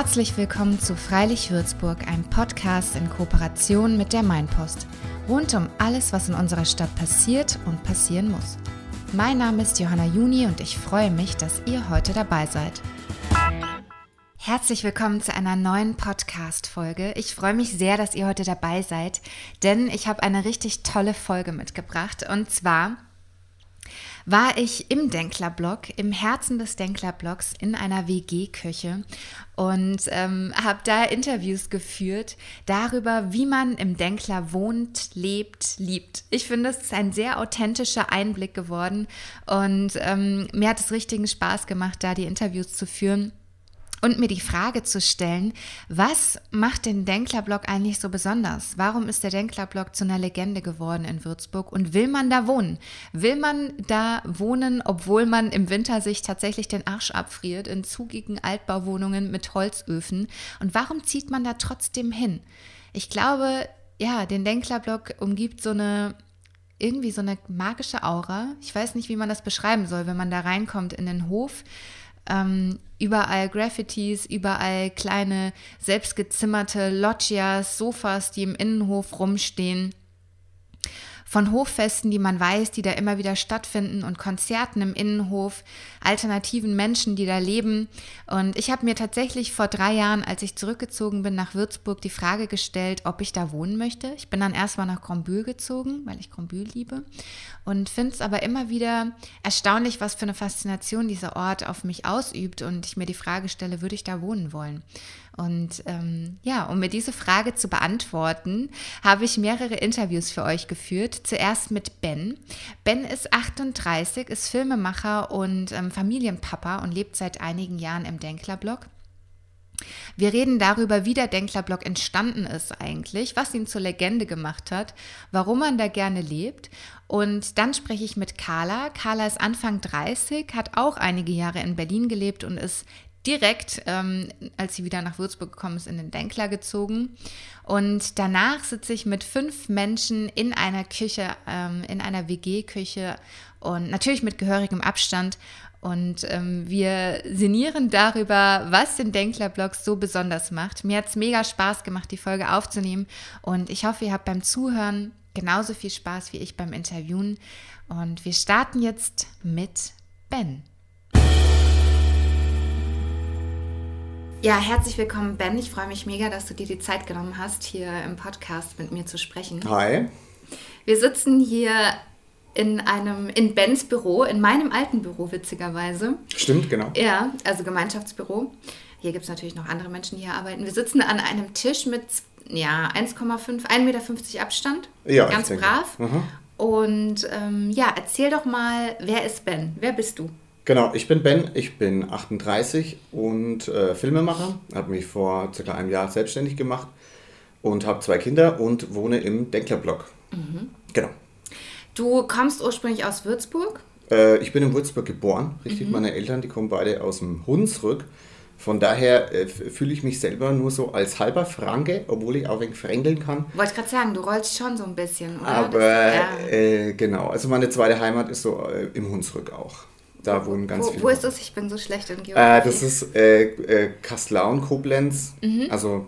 Herzlich willkommen zu Freilich Würzburg, einem Podcast in Kooperation mit der Mainpost. Rund um alles, was in unserer Stadt passiert und passieren muss. Mein Name ist Johanna Juni und ich freue mich, dass ihr heute dabei seid. Herzlich willkommen zu einer neuen Podcast-Folge. Ich freue mich sehr, dass ihr heute dabei seid, denn ich habe eine richtig tolle Folge mitgebracht. Und zwar war ich im Denklerblock, im Herzen des Denklerblocks in einer WG-Küche und ähm, habe da Interviews geführt darüber, wie man im Denkler wohnt, lebt, liebt. Ich finde, es ist ein sehr authentischer Einblick geworden und ähm, mir hat es richtigen Spaß gemacht, da die Interviews zu führen und mir die Frage zu stellen, was macht den Denklerblock eigentlich so besonders? Warum ist der Denklerblock zu einer Legende geworden in Würzburg und will man da wohnen? Will man da wohnen, obwohl man im Winter sich tatsächlich den Arsch abfriert in zugigen Altbauwohnungen mit Holzöfen? Und warum zieht man da trotzdem hin? Ich glaube, ja, den Denklerblock umgibt so eine irgendwie so eine magische Aura. Ich weiß nicht, wie man das beschreiben soll, wenn man da reinkommt in den Hof ähm, überall Graffitis, überall kleine selbstgezimmerte Loggias, Sofas, die im Innenhof rumstehen von Hoffesten, die man weiß, die da immer wieder stattfinden und Konzerten im Innenhof, alternativen Menschen, die da leben. Und ich habe mir tatsächlich vor drei Jahren, als ich zurückgezogen bin nach Würzburg, die Frage gestellt, ob ich da wohnen möchte. Ich bin dann erstmal nach Grombühl gezogen, weil ich Grombühl liebe und finde es aber immer wieder erstaunlich, was für eine Faszination dieser Ort auf mich ausübt und ich mir die Frage stelle, würde ich da wohnen wollen? Und ähm, ja, um mir diese Frage zu beantworten, habe ich mehrere Interviews für euch geführt. Zuerst mit Ben. Ben ist 38, ist Filmemacher und ähm, Familienpapa und lebt seit einigen Jahren im Denklerblock. Wir reden darüber, wie der Denklerblock entstanden ist eigentlich, was ihn zur Legende gemacht hat, warum man da gerne lebt. Und dann spreche ich mit Carla. Carla ist Anfang 30, hat auch einige Jahre in Berlin gelebt und ist direkt, ähm, als sie wieder nach Würzburg gekommen ist, in den Denkler gezogen. Und danach sitze ich mit fünf Menschen in einer Küche, ähm, in einer WG-Küche und natürlich mit gehörigem Abstand. Und ähm, wir sinnieren darüber, was den Denkler-Blog so besonders macht. Mir hat es mega Spaß gemacht, die Folge aufzunehmen. Und ich hoffe, ihr habt beim Zuhören genauso viel Spaß wie ich beim Interviewen. Und wir starten jetzt mit Ben. Ja, herzlich willkommen, Ben. Ich freue mich mega, dass du dir die Zeit genommen hast, hier im Podcast mit mir zu sprechen. Hi. Wir sitzen hier in einem, in Bens Büro, in meinem alten Büro, witzigerweise. Stimmt, genau. Ja, also Gemeinschaftsbüro. Hier gibt es natürlich noch andere Menschen, die hier arbeiten. Wir sitzen an einem Tisch mit ja, 1,5, 1,50 Meter Abstand. Ja, ganz brav. Mhm. Und ähm, ja, erzähl doch mal, wer ist Ben? Wer bist du? Genau, ich bin Ben, ich bin 38 und äh, Filmemacher, habe mich vor circa einem Jahr selbstständig gemacht und habe zwei Kinder und wohne im Denklerblock. Mhm. Genau. Du kommst ursprünglich aus Würzburg? Äh, ich bin in Würzburg geboren, richtig. Mhm. Meine Eltern, die kommen beide aus dem Hunsrück. Von daher äh, fühle ich mich selber nur so als halber Franke, obwohl ich auch ein wenig frängeln kann. Wollte gerade sagen, du rollst schon so ein bisschen, oder? Aber das, ja. äh, genau, also meine zweite Heimat ist so äh, im Hunsrück auch. Da wohnen ganz wo, viele. Wo ist das? Ich bin so schlecht in Geografie. Äh, das ist äh, äh, Kaslaun, Koblenz. Mhm. Also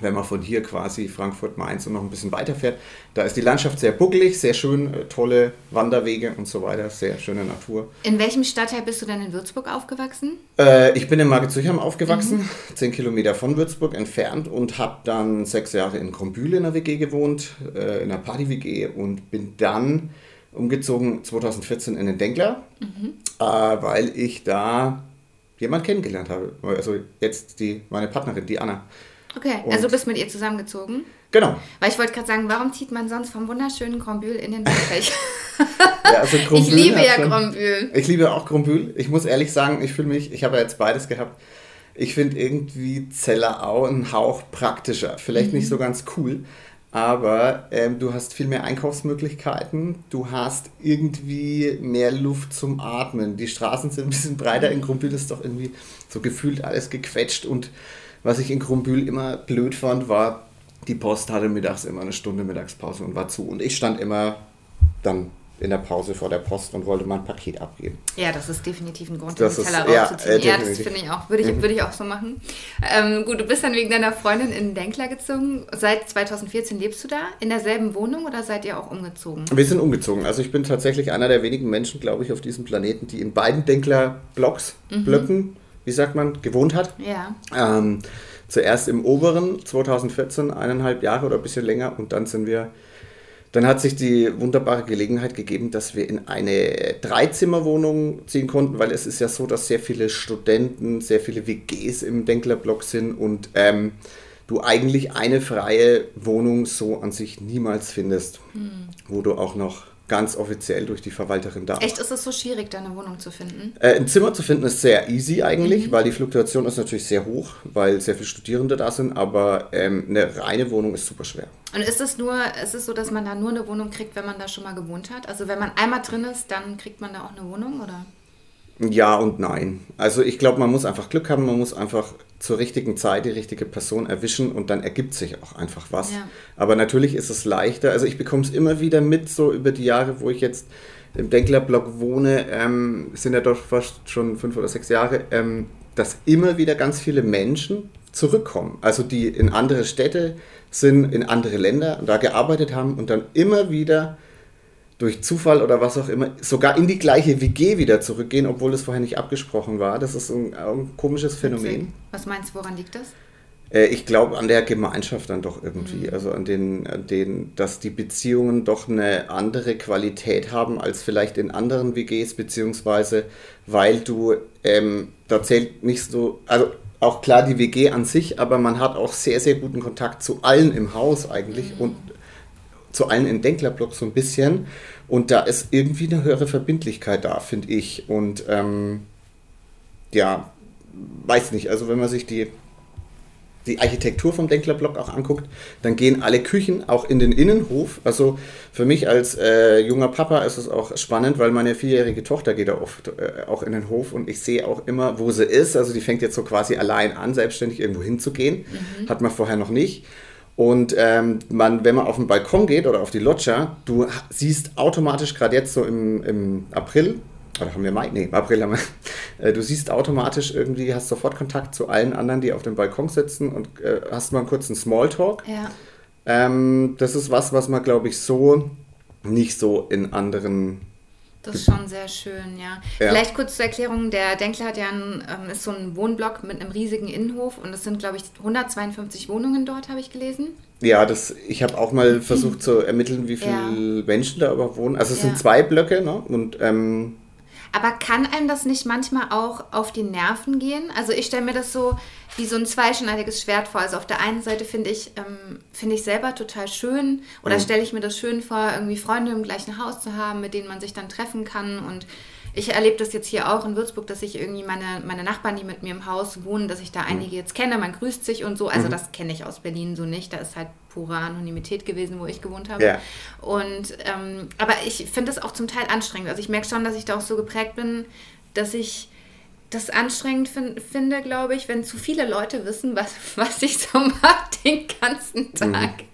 wenn man von hier quasi Frankfurt, Mainz und noch ein bisschen weiter fährt, da ist die Landschaft sehr buckelig, sehr schön, äh, tolle Wanderwege und so weiter, sehr schöne Natur. In welchem Stadtteil bist du denn in Würzburg aufgewachsen? Äh, ich bin in Margezüchheim aufgewachsen, mhm. zehn Kilometer von Würzburg entfernt und habe dann sechs Jahre in Krombühl in der WG gewohnt, äh, in einer Party-WG und bin dann umgezogen 2014 in den Denkler, mhm. äh, weil ich da jemanden kennengelernt habe. Also jetzt die, meine Partnerin, die Anna. Okay, Und also du bist mit ihr zusammengezogen? Genau. Weil ich wollte gerade sagen, warum zieht man sonst vom wunderschönen Grombühl in den Bergreich? ja, also ich liebe ja Grombühl. Ich liebe auch Grombühl. Ich muss ehrlich sagen, ich fühle mich, ich habe ja jetzt beides gehabt. Ich finde irgendwie Zellerau einen Hauch praktischer. Vielleicht mhm. nicht so ganz cool, aber ähm, du hast viel mehr Einkaufsmöglichkeiten, du hast irgendwie mehr Luft zum Atmen. Die Straßen sind ein bisschen breiter. In Grumbühl ist doch irgendwie so gefühlt alles gequetscht. Und was ich in Grumbühl immer blöd fand, war, die Post hatte mittags immer eine Stunde Mittagspause und war zu. Und ich stand immer dann in der Pause vor der Post und wollte mal ein Paket abgeben. Ja, das ist definitiv ein Grund, Das den Teller ja, rauszuziehen. äh, Ja, das finde ich auch. Würde ich, Mhm. würde ich auch so machen. Ähm, gut, du bist dann wegen deiner Freundin in Denkler gezogen. Seit 2014 lebst du da? In derselben Wohnung oder seid ihr auch umgezogen? Wir sind umgezogen. Also ich bin tatsächlich einer der wenigen Menschen, glaube ich, auf diesem Planeten, die in beiden Denkler-Blocks, Blöcken, wie sagt man, gewohnt hat. Ja. Ähm, zuerst im oberen 2014, eineinhalb Jahre oder ein bisschen länger und dann sind wir, dann hat sich die wunderbare Gelegenheit gegeben, dass wir in eine Dreizimmerwohnung ziehen konnten, weil es ist ja so, dass sehr viele Studenten, sehr viele WGs im Denklerblock sind und ähm, du eigentlich eine freie Wohnung so an sich niemals findest, wo du auch noch ganz offiziell durch die Verwalterin darfst. Echt, ist es so schwierig, deine Wohnung zu finden? Äh, ein Zimmer zu finden ist sehr easy eigentlich, weil die Fluktuation ist natürlich sehr hoch, weil sehr viele Studierende da sind, aber ähm, eine reine Wohnung ist super schwer. Und ist es nur, ist es so, dass man da nur eine Wohnung kriegt, wenn man da schon mal gewohnt hat? Also wenn man einmal drin ist, dann kriegt man da auch eine Wohnung, oder? Ja und nein. Also ich glaube, man muss einfach Glück haben, man muss einfach zur richtigen Zeit die richtige Person erwischen und dann ergibt sich auch einfach was. Ja. Aber natürlich ist es leichter. Also ich bekomme es immer wieder mit, so über die Jahre, wo ich jetzt im Denklerblock wohne, ähm, sind ja doch fast schon fünf oder sechs Jahre, ähm, dass immer wieder ganz viele Menschen zurückkommen. Also die in andere Städte sind, in andere Länder und da gearbeitet haben und dann immer wieder durch Zufall oder was auch immer, sogar in die gleiche WG wieder zurückgehen, obwohl es vorher nicht abgesprochen war. Das ist ein, ein komisches Phänomen. Was meinst du, woran liegt das? Äh, ich glaube an der Gemeinschaft dann doch irgendwie. Mhm. Also an den, an den, dass die Beziehungen doch eine andere Qualität haben als vielleicht in anderen WGs, beziehungsweise weil du, ähm, da zählt nicht so, also auch klar die WG an sich, aber man hat auch sehr, sehr guten Kontakt zu allen im Haus eigentlich Mhm. und zu allen im Denklerblock so ein bisschen. Und da ist irgendwie eine höhere Verbindlichkeit da, finde ich. Und ähm, ja, weiß nicht, also wenn man sich die, die Architektur vom Denklerblock auch anguckt, dann gehen alle Küchen auch in den Innenhof. Also für mich als äh, junger Papa ist es auch spannend, weil meine vierjährige Tochter geht da oft äh, auch in den Hof und ich sehe auch immer, wo sie ist. Also die fängt jetzt so quasi allein an, selbstständig irgendwo hinzugehen. Hat man vorher noch nicht. Und ähm, man, wenn man auf den Balkon geht oder auf die Loggia, du siehst automatisch, gerade jetzt so im, im April, oder haben wir Mai? Nee, April haben wir. Äh, du siehst automatisch irgendwie, hast sofort Kontakt zu allen anderen, die auf dem Balkon sitzen und äh, hast mal einen kurzen Smalltalk. Ja. Ähm, das ist was, was man, glaube ich, so nicht so in anderen. Das ist schon sehr schön, ja. Ja. Vielleicht kurz zur Erklärung, der Denkler hat ja ein, ähm, ist so ein Wohnblock mit einem riesigen Innenhof und es sind, glaube ich, 152 Wohnungen dort, habe ich gelesen. Ja, das, ich habe auch mal versucht zu ermitteln, wie viele Ja. Menschen da überhaupt wohnen. Also es Ja. sind zwei Blöcke, ne? Und ähm, Aber kann einem das nicht manchmal auch auf die Nerven gehen? Also ich stelle mir das so wie so ein zweischneidiges Schwert vor. Also auf der einen Seite finde ich, ähm, finde ich selber total schön oder Mhm. stelle ich mir das schön vor, irgendwie Freunde im gleichen Haus zu haben, mit denen man sich dann treffen kann und ich erlebe das jetzt hier auch in Würzburg, dass ich irgendwie meine, meine Nachbarn, die mit mir im Haus wohnen, dass ich da einige jetzt kenne, man grüßt sich und so. Also das kenne ich aus Berlin so nicht. Da ist halt pure Anonymität gewesen, wo ich gewohnt habe. Ja. Und ähm, aber ich finde es auch zum Teil anstrengend. Also ich merke schon, dass ich da auch so geprägt bin, dass ich das anstrengend fin finde, glaube ich, wenn zu viele Leute wissen, was, was ich so mache den ganzen Tag.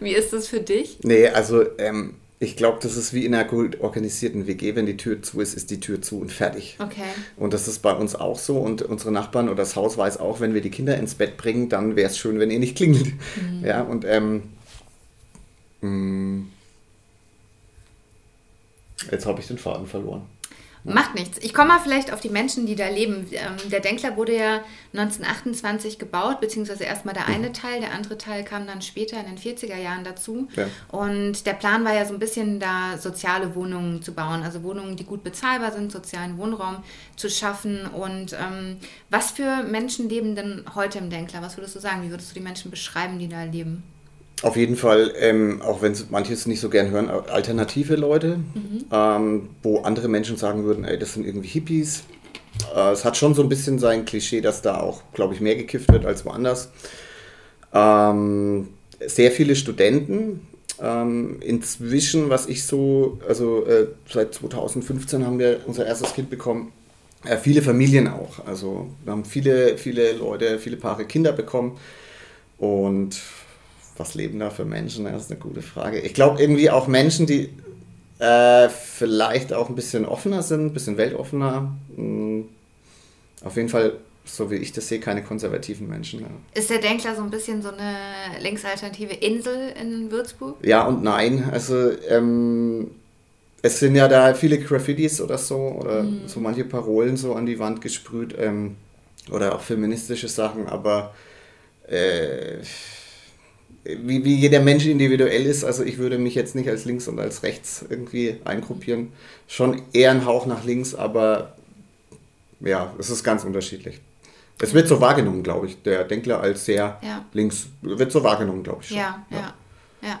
Wie ist das für dich? Nee, also ähm, ich glaube, das ist wie in einer gut organisierten WG, wenn die Tür zu ist, ist die Tür zu und fertig. Okay. Und das ist bei uns auch so und unsere Nachbarn oder das Haus weiß auch, wenn wir die Kinder ins Bett bringen, dann wäre es schön, wenn ihr nicht klingelt. Ja, und ähm, mh, jetzt habe ich den Faden verloren. Macht nichts. Ich komme mal vielleicht auf die Menschen, die da leben. Ähm, der Denkler wurde ja 1928 gebaut, beziehungsweise erstmal der eine Teil, der andere Teil kam dann später in den 40er Jahren dazu. Ja. Und der Plan war ja so ein bisschen da soziale Wohnungen zu bauen, also Wohnungen, die gut bezahlbar sind, sozialen Wohnraum zu schaffen. Und ähm, was für Menschen leben denn heute im Denkler? Was würdest du sagen? Wie würdest du die Menschen beschreiben, die da leben? Auf jeden Fall, ähm, auch wenn es manches nicht so gern hören, alternative Leute, ähm, wo andere Menschen sagen würden, ey, das sind irgendwie Hippies. Äh, es hat schon so ein bisschen sein Klischee, dass da auch, glaube ich, mehr gekifft wird als woanders. Ähm, sehr viele Studenten. Ähm, inzwischen, was ich so, also äh, seit 2015 haben wir unser erstes Kind bekommen. Äh, viele Familien auch. Also wir haben viele, viele Leute, viele Paare Kinder bekommen. Und was leben da für Menschen? Das ist eine gute Frage. Ich glaube irgendwie auch Menschen, die äh, vielleicht auch ein bisschen offener sind, ein bisschen weltoffener. Mhm. Auf jeden Fall, so wie ich das sehe, keine konservativen Menschen. Ja. Ist der Denkler so ein bisschen so eine linksalternative Insel in Würzburg? Ja und nein. Also ähm, es sind ja da viele Graffitis oder so, oder mhm. so manche Parolen so an die Wand gesprüht, ähm, oder auch feministische Sachen, aber äh, wie, wie jeder Mensch individuell ist, also ich würde mich jetzt nicht als links und als rechts irgendwie eingruppieren. Schon eher ein Hauch nach links, aber ja, es ist ganz unterschiedlich. Es wird so wahrgenommen, glaube ich. Der Denkler als sehr ja. links wird so wahrgenommen, glaube ich. Schon. Ja, ja, ja. ja.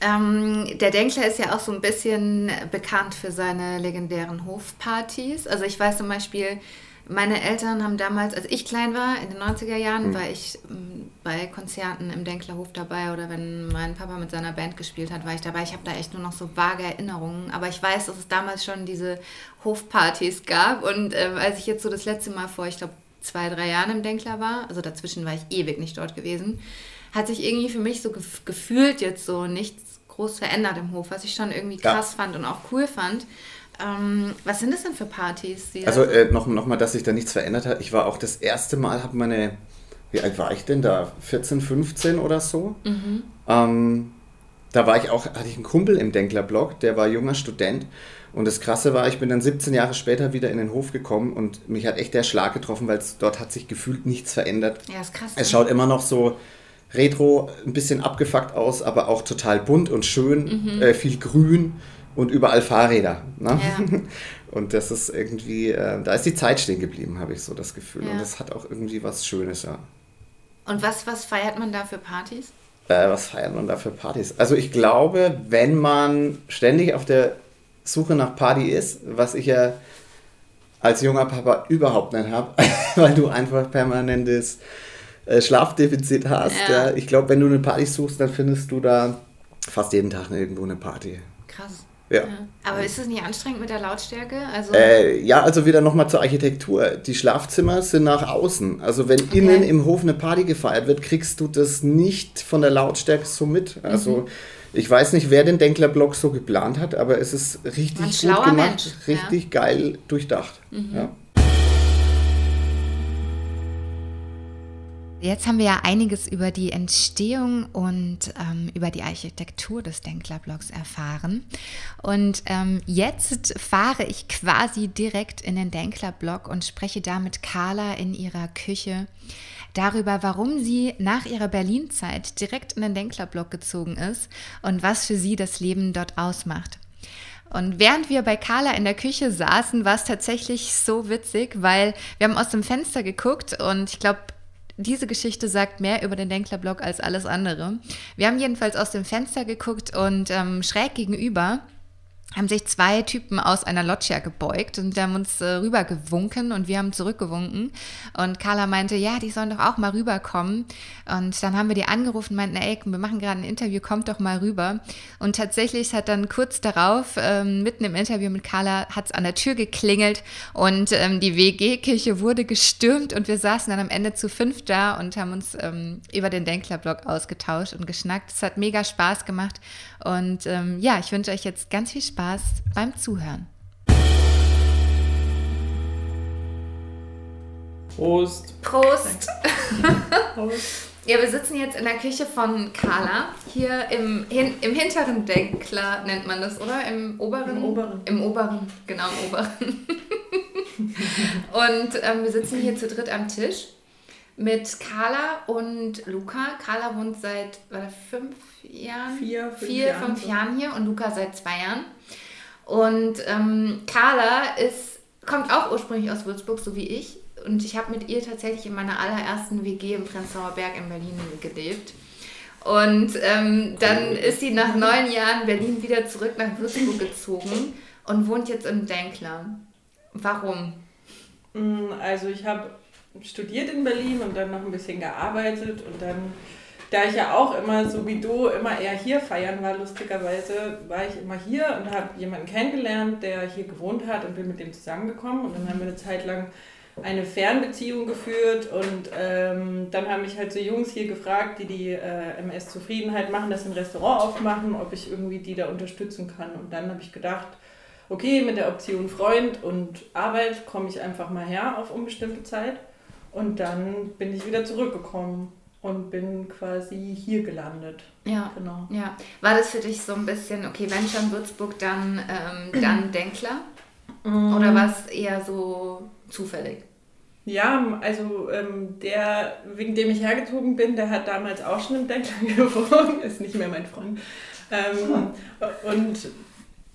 Ähm, der Denkler ist ja auch so ein bisschen bekannt für seine legendären Hofpartys. Also ich weiß zum Beispiel, meine Eltern haben damals, als ich klein war, in den 90er Jahren, mhm. war ich ähm, bei Konzerten im Denklerhof dabei oder wenn mein Papa mit seiner Band gespielt hat, war ich dabei. Ich habe da echt nur noch so vage Erinnerungen, aber ich weiß, dass es damals schon diese Hofpartys gab und äh, als ich jetzt so das letzte Mal vor, ich glaube, zwei, drei Jahren im Denkler war, also dazwischen war ich ewig nicht dort gewesen, hat sich irgendwie für mich so gef gefühlt jetzt so nichts groß verändert im Hof, was ich schon irgendwie krass ja. fand und auch cool fand. Ähm, was sind das denn für Partys? also äh, noch, noch mal, dass sich da nichts verändert hat. Ich war auch das erste Mal, habe meine, wie alt war ich denn da? 14, 15 oder so? Mhm. Ähm, da war ich auch, hatte ich einen Kumpel im Denkler-Blog, der war junger Student. Und das Krasse war, ich bin dann 17 Jahre später wieder in den Hof gekommen und mich hat echt der Schlag getroffen, weil dort hat sich gefühlt nichts verändert. Ja, ist krass. Es ne? schaut immer noch so retro, ein bisschen abgefuckt aus, aber auch total bunt und schön, mhm. äh, viel grün und überall Fahrräder. Ne? Ja. Und das ist irgendwie, äh, da ist die Zeit stehen geblieben, habe ich so das Gefühl. Ja. Und das hat auch irgendwie was Schönes, ja. Und was, was feiert man da für Partys? Äh, was feiert man da für Partys? Also ich glaube, wenn man ständig auf der Suche nach Party ist, was ich ja als junger Papa überhaupt nicht habe, weil du einfach permanentes äh, Schlafdefizit hast. Ja. Ja. Ich glaube, wenn du eine Party suchst, dann findest du da fast jeden Tag irgendwo eine Party. Krass. Ja. Aber ist das nicht anstrengend mit der Lautstärke? Also äh, ja, also wieder nochmal zur Architektur. Die Schlafzimmer sind nach außen. Also wenn okay. innen im Hof eine Party gefeiert wird, kriegst du das nicht von der Lautstärke so mit. Also mhm. ich weiß nicht, wer den Denkler-Block so geplant hat, aber es ist richtig gut gemacht, Mensch. richtig ja. geil durchdacht. Mhm. Ja. Jetzt haben wir ja einiges über die Entstehung und ähm, über die Architektur des Denklerblocks erfahren. Und ähm, jetzt fahre ich quasi direkt in den Denklerblock und spreche da mit Carla in ihrer Küche darüber, warum sie nach ihrer Berlin-Zeit direkt in den Denklerblock gezogen ist und was für sie das Leben dort ausmacht. Und während wir bei Carla in der Küche saßen, war es tatsächlich so witzig, weil wir haben aus dem Fenster geguckt und ich glaube, diese Geschichte sagt mehr über den Denklerblock als alles andere. Wir haben jedenfalls aus dem Fenster geguckt und ähm, schräg gegenüber haben sich zwei Typen aus einer Loggia gebeugt und haben uns äh, rübergewunken und wir haben zurückgewunken. Und Carla meinte, ja, die sollen doch auch mal rüberkommen. Und dann haben wir die angerufen und meinten, ey, wir machen gerade ein Interview, kommt doch mal rüber. Und tatsächlich hat dann kurz darauf, ähm, mitten im Interview mit Carla, hat es an der Tür geklingelt und ähm, die WG-Kirche wurde gestürmt und wir saßen dann am Ende zu fünf da und haben uns ähm, über den Denklerblock ausgetauscht und geschnackt. Es hat mega Spaß gemacht und ähm, ja, ich wünsche euch jetzt ganz viel Spaß beim Zuhören. Prost. Prost. Prost. Ja, wir sitzen jetzt in der Küche von Carla. Hier im, hin, im hinteren Denkler nennt man das, oder? Im oberen? Im oberen. Im oberen, genau, im oberen. Und ähm, wir sitzen hier zu dritt am Tisch mit Carla und Luca. Carla wohnt seit war fünf Jahren? Vier, fünf, Vier, Jahren, fünf Jahren hier und Luca seit zwei Jahren. Und ähm, Carla ist, kommt auch ursprünglich aus Würzburg, so wie ich. Und ich habe mit ihr tatsächlich in meiner allerersten WG im Prenzlauer Berg in Berlin gelebt. Und ähm, dann ist sie nach neun Jahren Berlin wieder zurück nach Würzburg gezogen und wohnt jetzt im Denkler. Warum? Mm, also ich habe studiert in Berlin und dann noch ein bisschen gearbeitet und dann, da ich ja auch immer so wie du immer eher hier feiern war, lustigerweise, war ich immer hier und habe jemanden kennengelernt, der hier gewohnt hat und bin mit dem zusammengekommen und dann haben wir eine Zeit lang eine Fernbeziehung geführt und ähm, dann haben mich halt so Jungs hier gefragt, die die äh, MS Zufriedenheit machen, das ein Restaurant aufmachen, ob ich irgendwie die da unterstützen kann. Und dann habe ich gedacht, okay, mit der Option Freund und Arbeit komme ich einfach mal her auf unbestimmte Zeit. Und dann bin ich wieder zurückgekommen und bin quasi hier gelandet. Ja, genau. Ja. War das für dich so ein bisschen, okay, wenn schon Würzburg, dann, ähm, dann Denkler? Mm. Oder war es eher so zufällig? Ja, also ähm, der, wegen dem ich hergezogen bin, der hat damals auch schon im Denkler gewohnt, ist nicht mehr mein Freund. Ähm, und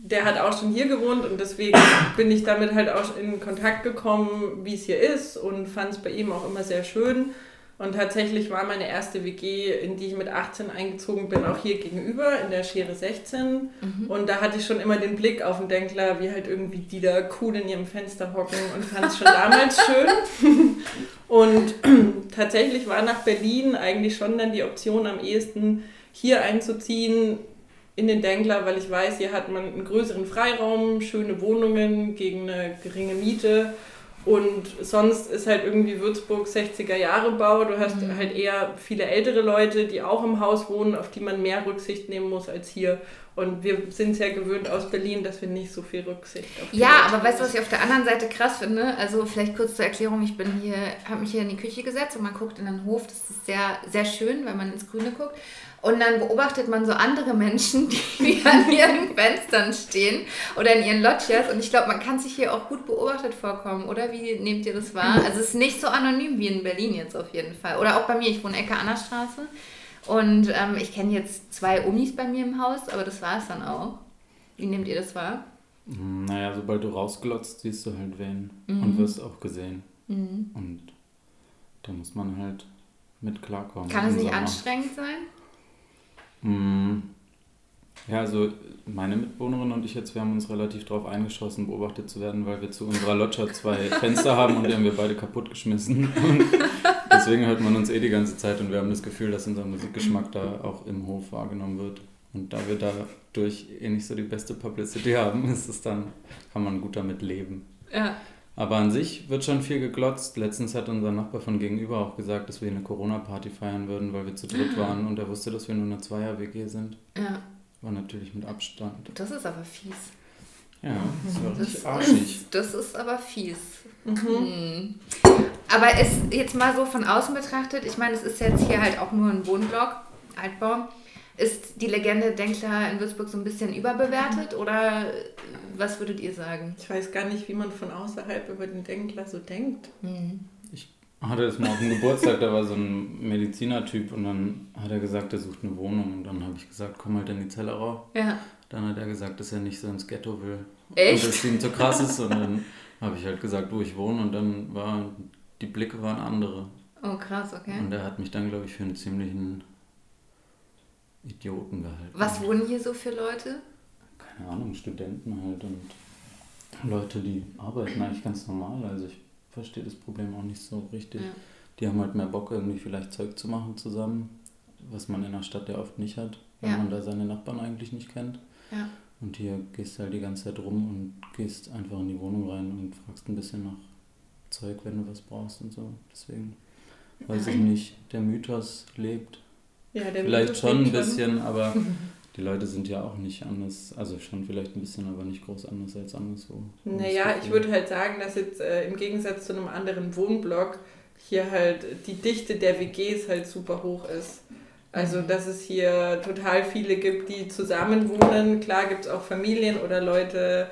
der hat auch schon hier gewohnt und deswegen bin ich damit halt auch in Kontakt gekommen, wie es hier ist und fand es bei ihm auch immer sehr schön. Und tatsächlich war meine erste WG, in die ich mit 18 eingezogen bin, auch hier gegenüber in der Schere 16. Mhm. Und da hatte ich schon immer den Blick auf den Denkler, wie halt irgendwie die da cool in ihrem Fenster hocken und fand es schon damals schön. Und tatsächlich war nach Berlin eigentlich schon dann die Option am ehesten, hier einzuziehen, in den Denkler, weil ich weiß, hier hat man einen größeren Freiraum, schöne Wohnungen gegen eine geringe Miete. Und sonst ist halt irgendwie Würzburg 60er Jahre Bau. Du hast mhm. halt eher viele ältere Leute, die auch im Haus wohnen, auf die man mehr Rücksicht nehmen muss als hier. Und wir sind sehr gewöhnt aus Berlin, dass wir nicht so viel Rücksicht auf Ja, Leute aber weißt du, was ich auf der anderen Seite krass finde? Also vielleicht kurz zur Erklärung, ich bin hier, habe mich hier in die Küche gesetzt und man guckt in den Hof. Das ist sehr, sehr schön, weil man ins Grüne guckt. Und dann beobachtet man so andere Menschen, die an ihren Fenstern stehen oder in ihren Loggias. Und ich glaube, man kann sich hier auch gut beobachtet vorkommen, oder? Wie nehmt ihr das wahr? Also es ist nicht so anonym wie in Berlin jetzt auf jeden Fall. Oder auch bei mir, ich wohne Ecke Annastraße. Und ähm, ich kenne jetzt zwei Unis bei mir im Haus, aber das war es dann auch. Wie nehmt ihr das wahr? Naja, sobald du rausglotzt, siehst du halt wen mhm. und wirst auch gesehen. Mhm. Und da muss man halt mit klarkommen. Kann es nicht Sommer. anstrengend sein? Mm. Ja, also meine Mitbewohnerin und ich jetzt, wir haben uns relativ darauf eingeschossen, beobachtet zu werden, weil wir zu unserer Loggia zwei Fenster haben und die haben wir beide kaputtgeschmissen. deswegen hört man uns eh die ganze Zeit und wir haben das Gefühl, dass unser Musikgeschmack da auch im Hof wahrgenommen wird. Und da wir dadurch eh nicht so die beste Publicity haben, ist es dann, kann man gut damit leben. Ja. Aber an sich wird schon viel geglotzt. Letztens hat unser Nachbar von gegenüber auch gesagt, dass wir eine Corona-Party feiern würden, weil wir zu dritt ah. waren und er wusste, dass wir nur eine Zweier-WG sind. Ja. War natürlich mit Abstand. Das ist aber fies. Ja, das war richtig das arschig. Ist, das ist aber fies. Mhm. Hm. Aber ist jetzt mal so von außen betrachtet, ich meine, es ist jetzt hier halt auch nur ein Wohnblock, Altbau. Ist die Legende Denkler in Würzburg so ein bisschen überbewertet oder was würdet ihr sagen? Ich weiß gar nicht, wie man von außerhalb über den Denkler so denkt. Mhm. Ich hatte das mal auf dem Geburtstag, da war so ein Medizinertyp und dann hat er gesagt, er sucht eine Wohnung und dann habe ich gesagt, komm halt in die Zellerau. Ja. Dann hat er gesagt, dass er nicht so ins Ghetto will. Echt? Und dass ihm zu krass ist und dann habe ich halt gesagt, wo ich wohne und dann war, die Blicke waren andere. Oh krass, okay. Und er hat mich dann, glaube ich, für einen ziemlichen Idioten gehalten. Was wohnen hier so für Leute? Keine Ahnung, Studenten halt und Leute, die arbeiten eigentlich ganz normal. Also ich verstehe das Problem auch nicht so richtig. Ja. Die haben halt mehr Bock, irgendwie vielleicht Zeug zu machen zusammen, was man in der Stadt ja oft nicht hat, weil ja. man da seine Nachbarn eigentlich nicht kennt. Ja. Und hier gehst du halt die ganze Zeit rum und gehst einfach in die Wohnung rein und fragst ein bisschen nach Zeug, wenn du was brauchst und so. Deswegen weiß ich nicht, der Mythos lebt. Ja, der vielleicht Mythos schon ein bisschen, aber die Leute sind ja auch nicht anders, also schon vielleicht ein bisschen, aber nicht groß anders als anderswo. Naja, ich würde halt sagen, dass jetzt äh, im Gegensatz zu einem anderen Wohnblock hier halt die Dichte der WGs halt super hoch ist. Also, mhm. dass es hier total viele gibt, die zusammen wohnen. Klar gibt es auch Familien oder Leute,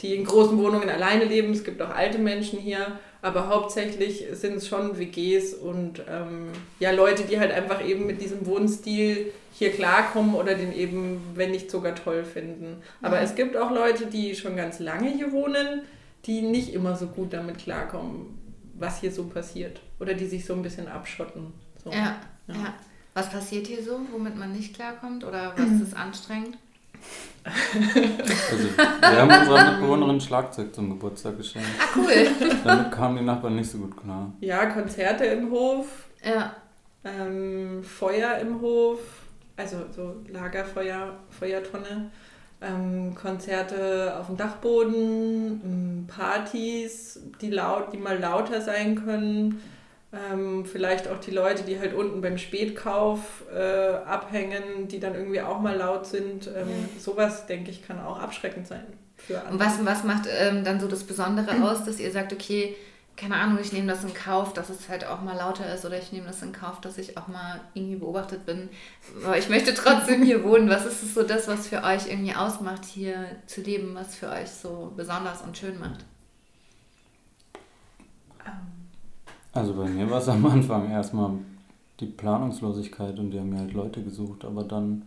die in großen Wohnungen alleine leben. Es gibt auch alte Menschen hier. Aber hauptsächlich sind es schon WGs und ähm, ja, Leute, die halt einfach eben mit diesem Wohnstil hier klarkommen oder den eben, wenn nicht sogar toll finden. Aber ja. es gibt auch Leute, die schon ganz lange hier wohnen, die nicht immer so gut damit klarkommen, was hier so passiert. Oder die sich so ein bisschen abschotten. So. Ja, ja. ja. Was passiert hier so, womit man nicht klarkommt oder was ist anstrengend? Also, wir haben unserer Mitbewohnerin Schlagzeug zum Geburtstag geschenkt. Ah, cool. Damit kamen die Nachbarn nicht so gut klar. Ja, Konzerte im Hof. Ja. Ähm, Feuer im Hof. Also so Lagerfeuer, Feuertonne. ähm, Konzerte auf dem Dachboden, ähm, Partys, die, laut, die mal lauter sein können. Ähm, vielleicht auch die Leute, die halt unten beim Spätkauf äh, abhängen, die dann irgendwie auch mal laut sind. Ähm, ja. Sowas, denke ich, kann auch abschreckend sein. Für andere. Und was, was macht ähm, dann so das Besondere aus, dass ihr sagt, okay, keine Ahnung, ich nehme das in Kauf, dass es halt auch mal lauter ist oder ich nehme das in Kauf, dass ich auch mal irgendwie beobachtet bin. Aber ich möchte trotzdem hier wohnen. Was ist so das, was für euch irgendwie ausmacht, hier zu leben, was für euch so besonders und schön macht? Also bei mir war es am Anfang erstmal die Planungslosigkeit und die haben mir halt Leute gesucht, aber dann,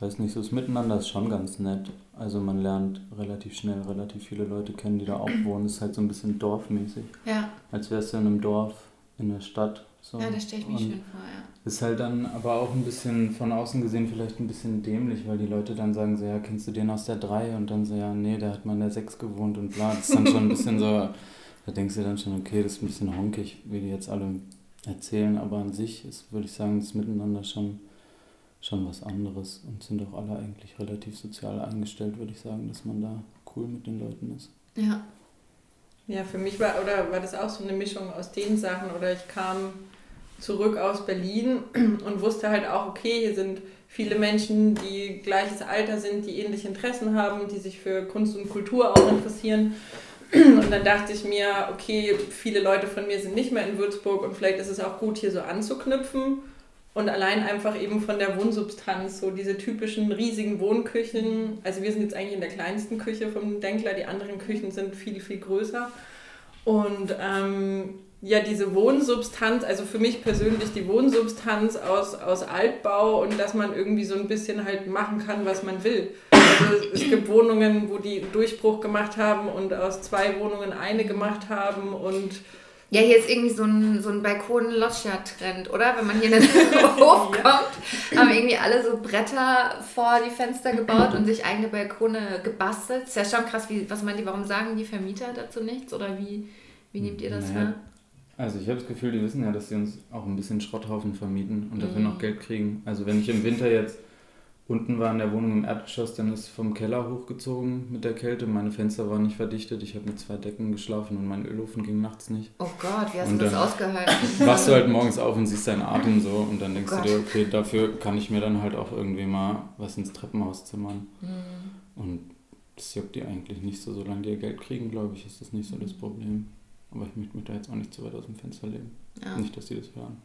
weiß nicht, so das Miteinander ist schon ganz nett. Also man lernt relativ schnell relativ viele Leute kennen, die da auch wohnen. Es ist halt so ein bisschen dorfmäßig. Ja. Als wärst du in einem Dorf, in der Stadt. So. Ja, das stelle ich mir schön vor, ja. Ist halt dann aber auch ein bisschen von außen gesehen vielleicht ein bisschen dämlich, weil die Leute dann sagen so, ja, kennst du den aus der 3? Und dann so, ja, nee, der hat mal in der 6 gewohnt und bla. Das ist dann schon ein bisschen so, da denkst du dann schon, okay, das ist ein bisschen honkig, wie die jetzt alle erzählen, aber an sich ist, würde ich sagen, das Miteinander schon schon was anderes und sind auch alle eigentlich relativ sozial eingestellt, würde ich sagen, dass man da cool mit den Leuten ist. Ja. Ja, für mich war, oder war das auch so eine Mischung aus den Sachen, oder ich kam zurück aus Berlin und wusste halt auch, okay, hier sind viele Menschen, die gleiches Alter sind, die ähnliche Interessen haben, die sich für Kunst und Kultur auch interessieren. Und dann dachte ich mir, okay, viele Leute von mir sind nicht mehr in Würzburg und vielleicht ist es auch gut, hier so anzuknüpfen. Und allein einfach eben von der Wohnsubstanz, so diese typischen riesigen Wohnküchen. Also wir sind jetzt eigentlich in der kleinsten Küche vom Denkler, die anderen Küchen sind viel, viel größer. Und ähm, ja, diese Wohnsubstanz, also für mich persönlich die Wohnsubstanz aus, aus Altbau und dass man irgendwie so ein bisschen halt machen kann, was man will. Also es gibt Wohnungen, wo die Durchbruch gemacht haben und aus zwei Wohnungen eine gemacht haben und ja, hier ist irgendwie so ein, so ein Balkon-Loggia-Trend, oder? Wenn man hier in den Hof kommt, ja. haben irgendwie alle so Bretter vor die Fenster gebaut und sich eigene Balkone gebastelt. Ist ja schon krass, wie, was meint ihr, warum sagen die Vermieter dazu nichts? Oder wie, wie nehmt ihr das naja. wahr? Also ich habe das Gefühl, die wissen ja, dass sie uns auch ein bisschen Schrotthaufen vermieten und dafür mhm. noch Geld kriegen. Also wenn ich im Winter jetzt unten war in der Wohnung im Erdgeschoss, dann ist vom Keller hochgezogen mit der Kälte. Meine Fenster waren nicht verdichtet. Ich habe mit zwei Decken geschlafen und mein Ölofen ging nachts nicht. Oh Gott, wie hast und du das ausgehalten? Wachst du halt morgens auf und siehst deinen Atem so und dann denkst oh du dir, okay, dafür kann ich mir dann halt auch irgendwie mal was ins Treppenhaus zimmern. Mhm. Und das juckt die eigentlich nicht so. Solange die ihr Geld kriegen, glaube ich, ist das nicht so das. Problem. Aber ich möchte mich da jetzt auch nicht zu weit aus dem Fenster legen. Ja. Nicht, dass die das hören.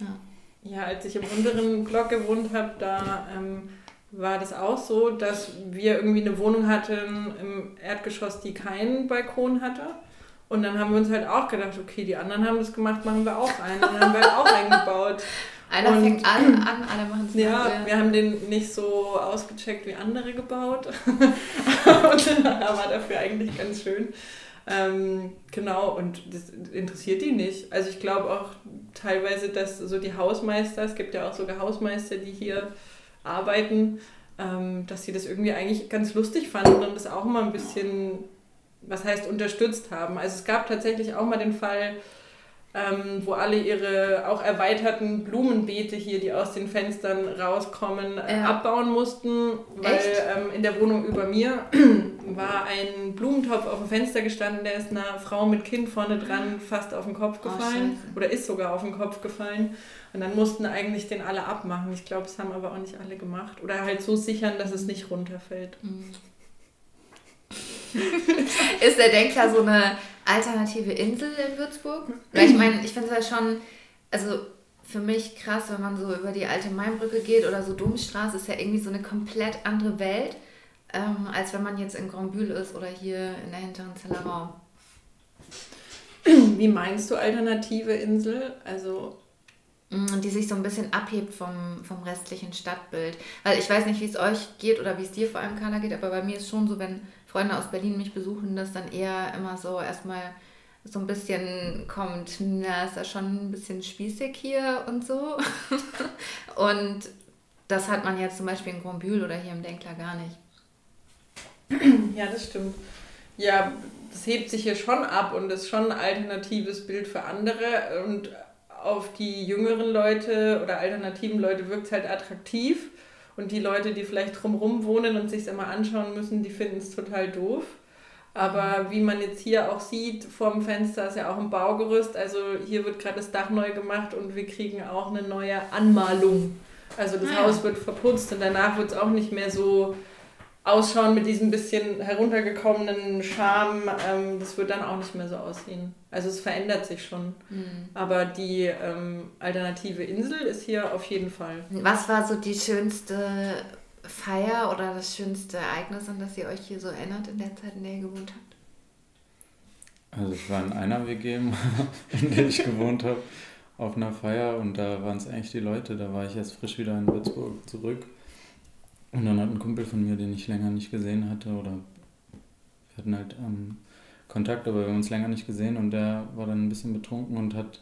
Ja. Ja, als ich im unteren Block gewohnt habe, da ähm, war das auch so, dass wir irgendwie eine Wohnung hatten im Erdgeschoss, die keinen Balkon hatte. Und dann haben wir uns halt auch gedacht, okay, die anderen haben das gemacht, machen wir auch einen. Und dann haben wir halt auch eingebaut. Einer und, fängt an, an, alle machen es Ja, ja, wir haben den nicht so ausgecheckt wie andere gebaut. und war dafür eigentlich ganz schön. Ähm, genau, und das interessiert die nicht. Also ich glaube auch teilweise, dass so die Hausmeister, es gibt ja auch sogar Hausmeister, die hier arbeiten, ähm, dass sie das irgendwie eigentlich ganz lustig fanden und das auch mal ein bisschen, was heißt, unterstützt haben. Also es gab tatsächlich auch mal den Fall, ähm, wo alle ihre auch erweiterten Blumenbeete hier, die aus den Fenstern rauskommen, äh, ja. abbauen mussten, weil ähm, in der Wohnung über mir war ein Blumentopf auf dem Fenster gestanden, der ist einer Frau mit Kind vorne dran fast auf den Kopf oh, gefallen oh, oder ist sogar auf den Kopf gefallen. Und dann mussten eigentlich den alle abmachen. Ich glaube, das haben aber auch nicht alle gemacht. Oder halt so sichern, dass es nicht runterfällt. Mhm. ist der Denkler so eine alternative Insel in Würzburg? Weil ich meine, ich finde es ja schon, also für mich krass, wenn man so über die alte Mainbrücke geht oder so Domstraße, ist ja irgendwie so eine komplett andere Welt, ähm, als wenn man jetzt in Grand Bühl ist oder hier in der hinteren Zellerau. Wie meinst du alternative Insel? Also mm, die sich so ein bisschen abhebt vom, vom restlichen Stadtbild. Weil ich weiß nicht, wie es euch geht oder wie es dir vor allem, Carla, geht, aber bei mir ist schon so, wenn Freunde aus Berlin mich besuchen, dass dann eher immer so erstmal so ein bisschen kommt, na, ist ja schon ein bisschen spießig hier und so. und das hat man jetzt zum Beispiel in Grombühl oder hier im Denkler gar nicht. Ja, das stimmt. Ja, das hebt sich hier schon ab und ist schon ein alternatives Bild für andere und auf die jüngeren Leute oder alternativen Leute wirkt es halt attraktiv Und die Leute, die vielleicht drumherum wohnen und sich immer anschauen müssen, die finden es total doof. Aber wie man jetzt hier auch sieht, vorm Fenster ist ja auch ein Baugerüst. Also hier wird gerade das Dach neu gemacht und wir kriegen auch eine neue Anmalung. Also das ah. Haus wird verputzt und danach wird es auch nicht mehr so ausschauen mit diesem bisschen heruntergekommenen Charme. Ähm, das wird dann auch nicht mehr so aussehen. Also es verändert sich schon. Mhm. Aber die ähm, alternative Insel ist hier auf jeden Fall. Was war so die schönste Feier oder das schönste Ereignis, an das ihr euch hier so erinnert in der Zeit, in der ihr gewohnt habt? Also ich war in einer WG, in der ich gewohnt habe, auf einer Feier und da waren es eigentlich die Leute. Da war ich erst frisch wieder in Würzburg zurück. Und dann hat ein Kumpel von mir, den ich länger nicht gesehen hatte, oder wir hatten halt ähm, Kontakt, aber wir haben uns länger nicht gesehen und der war dann ein bisschen betrunken und hat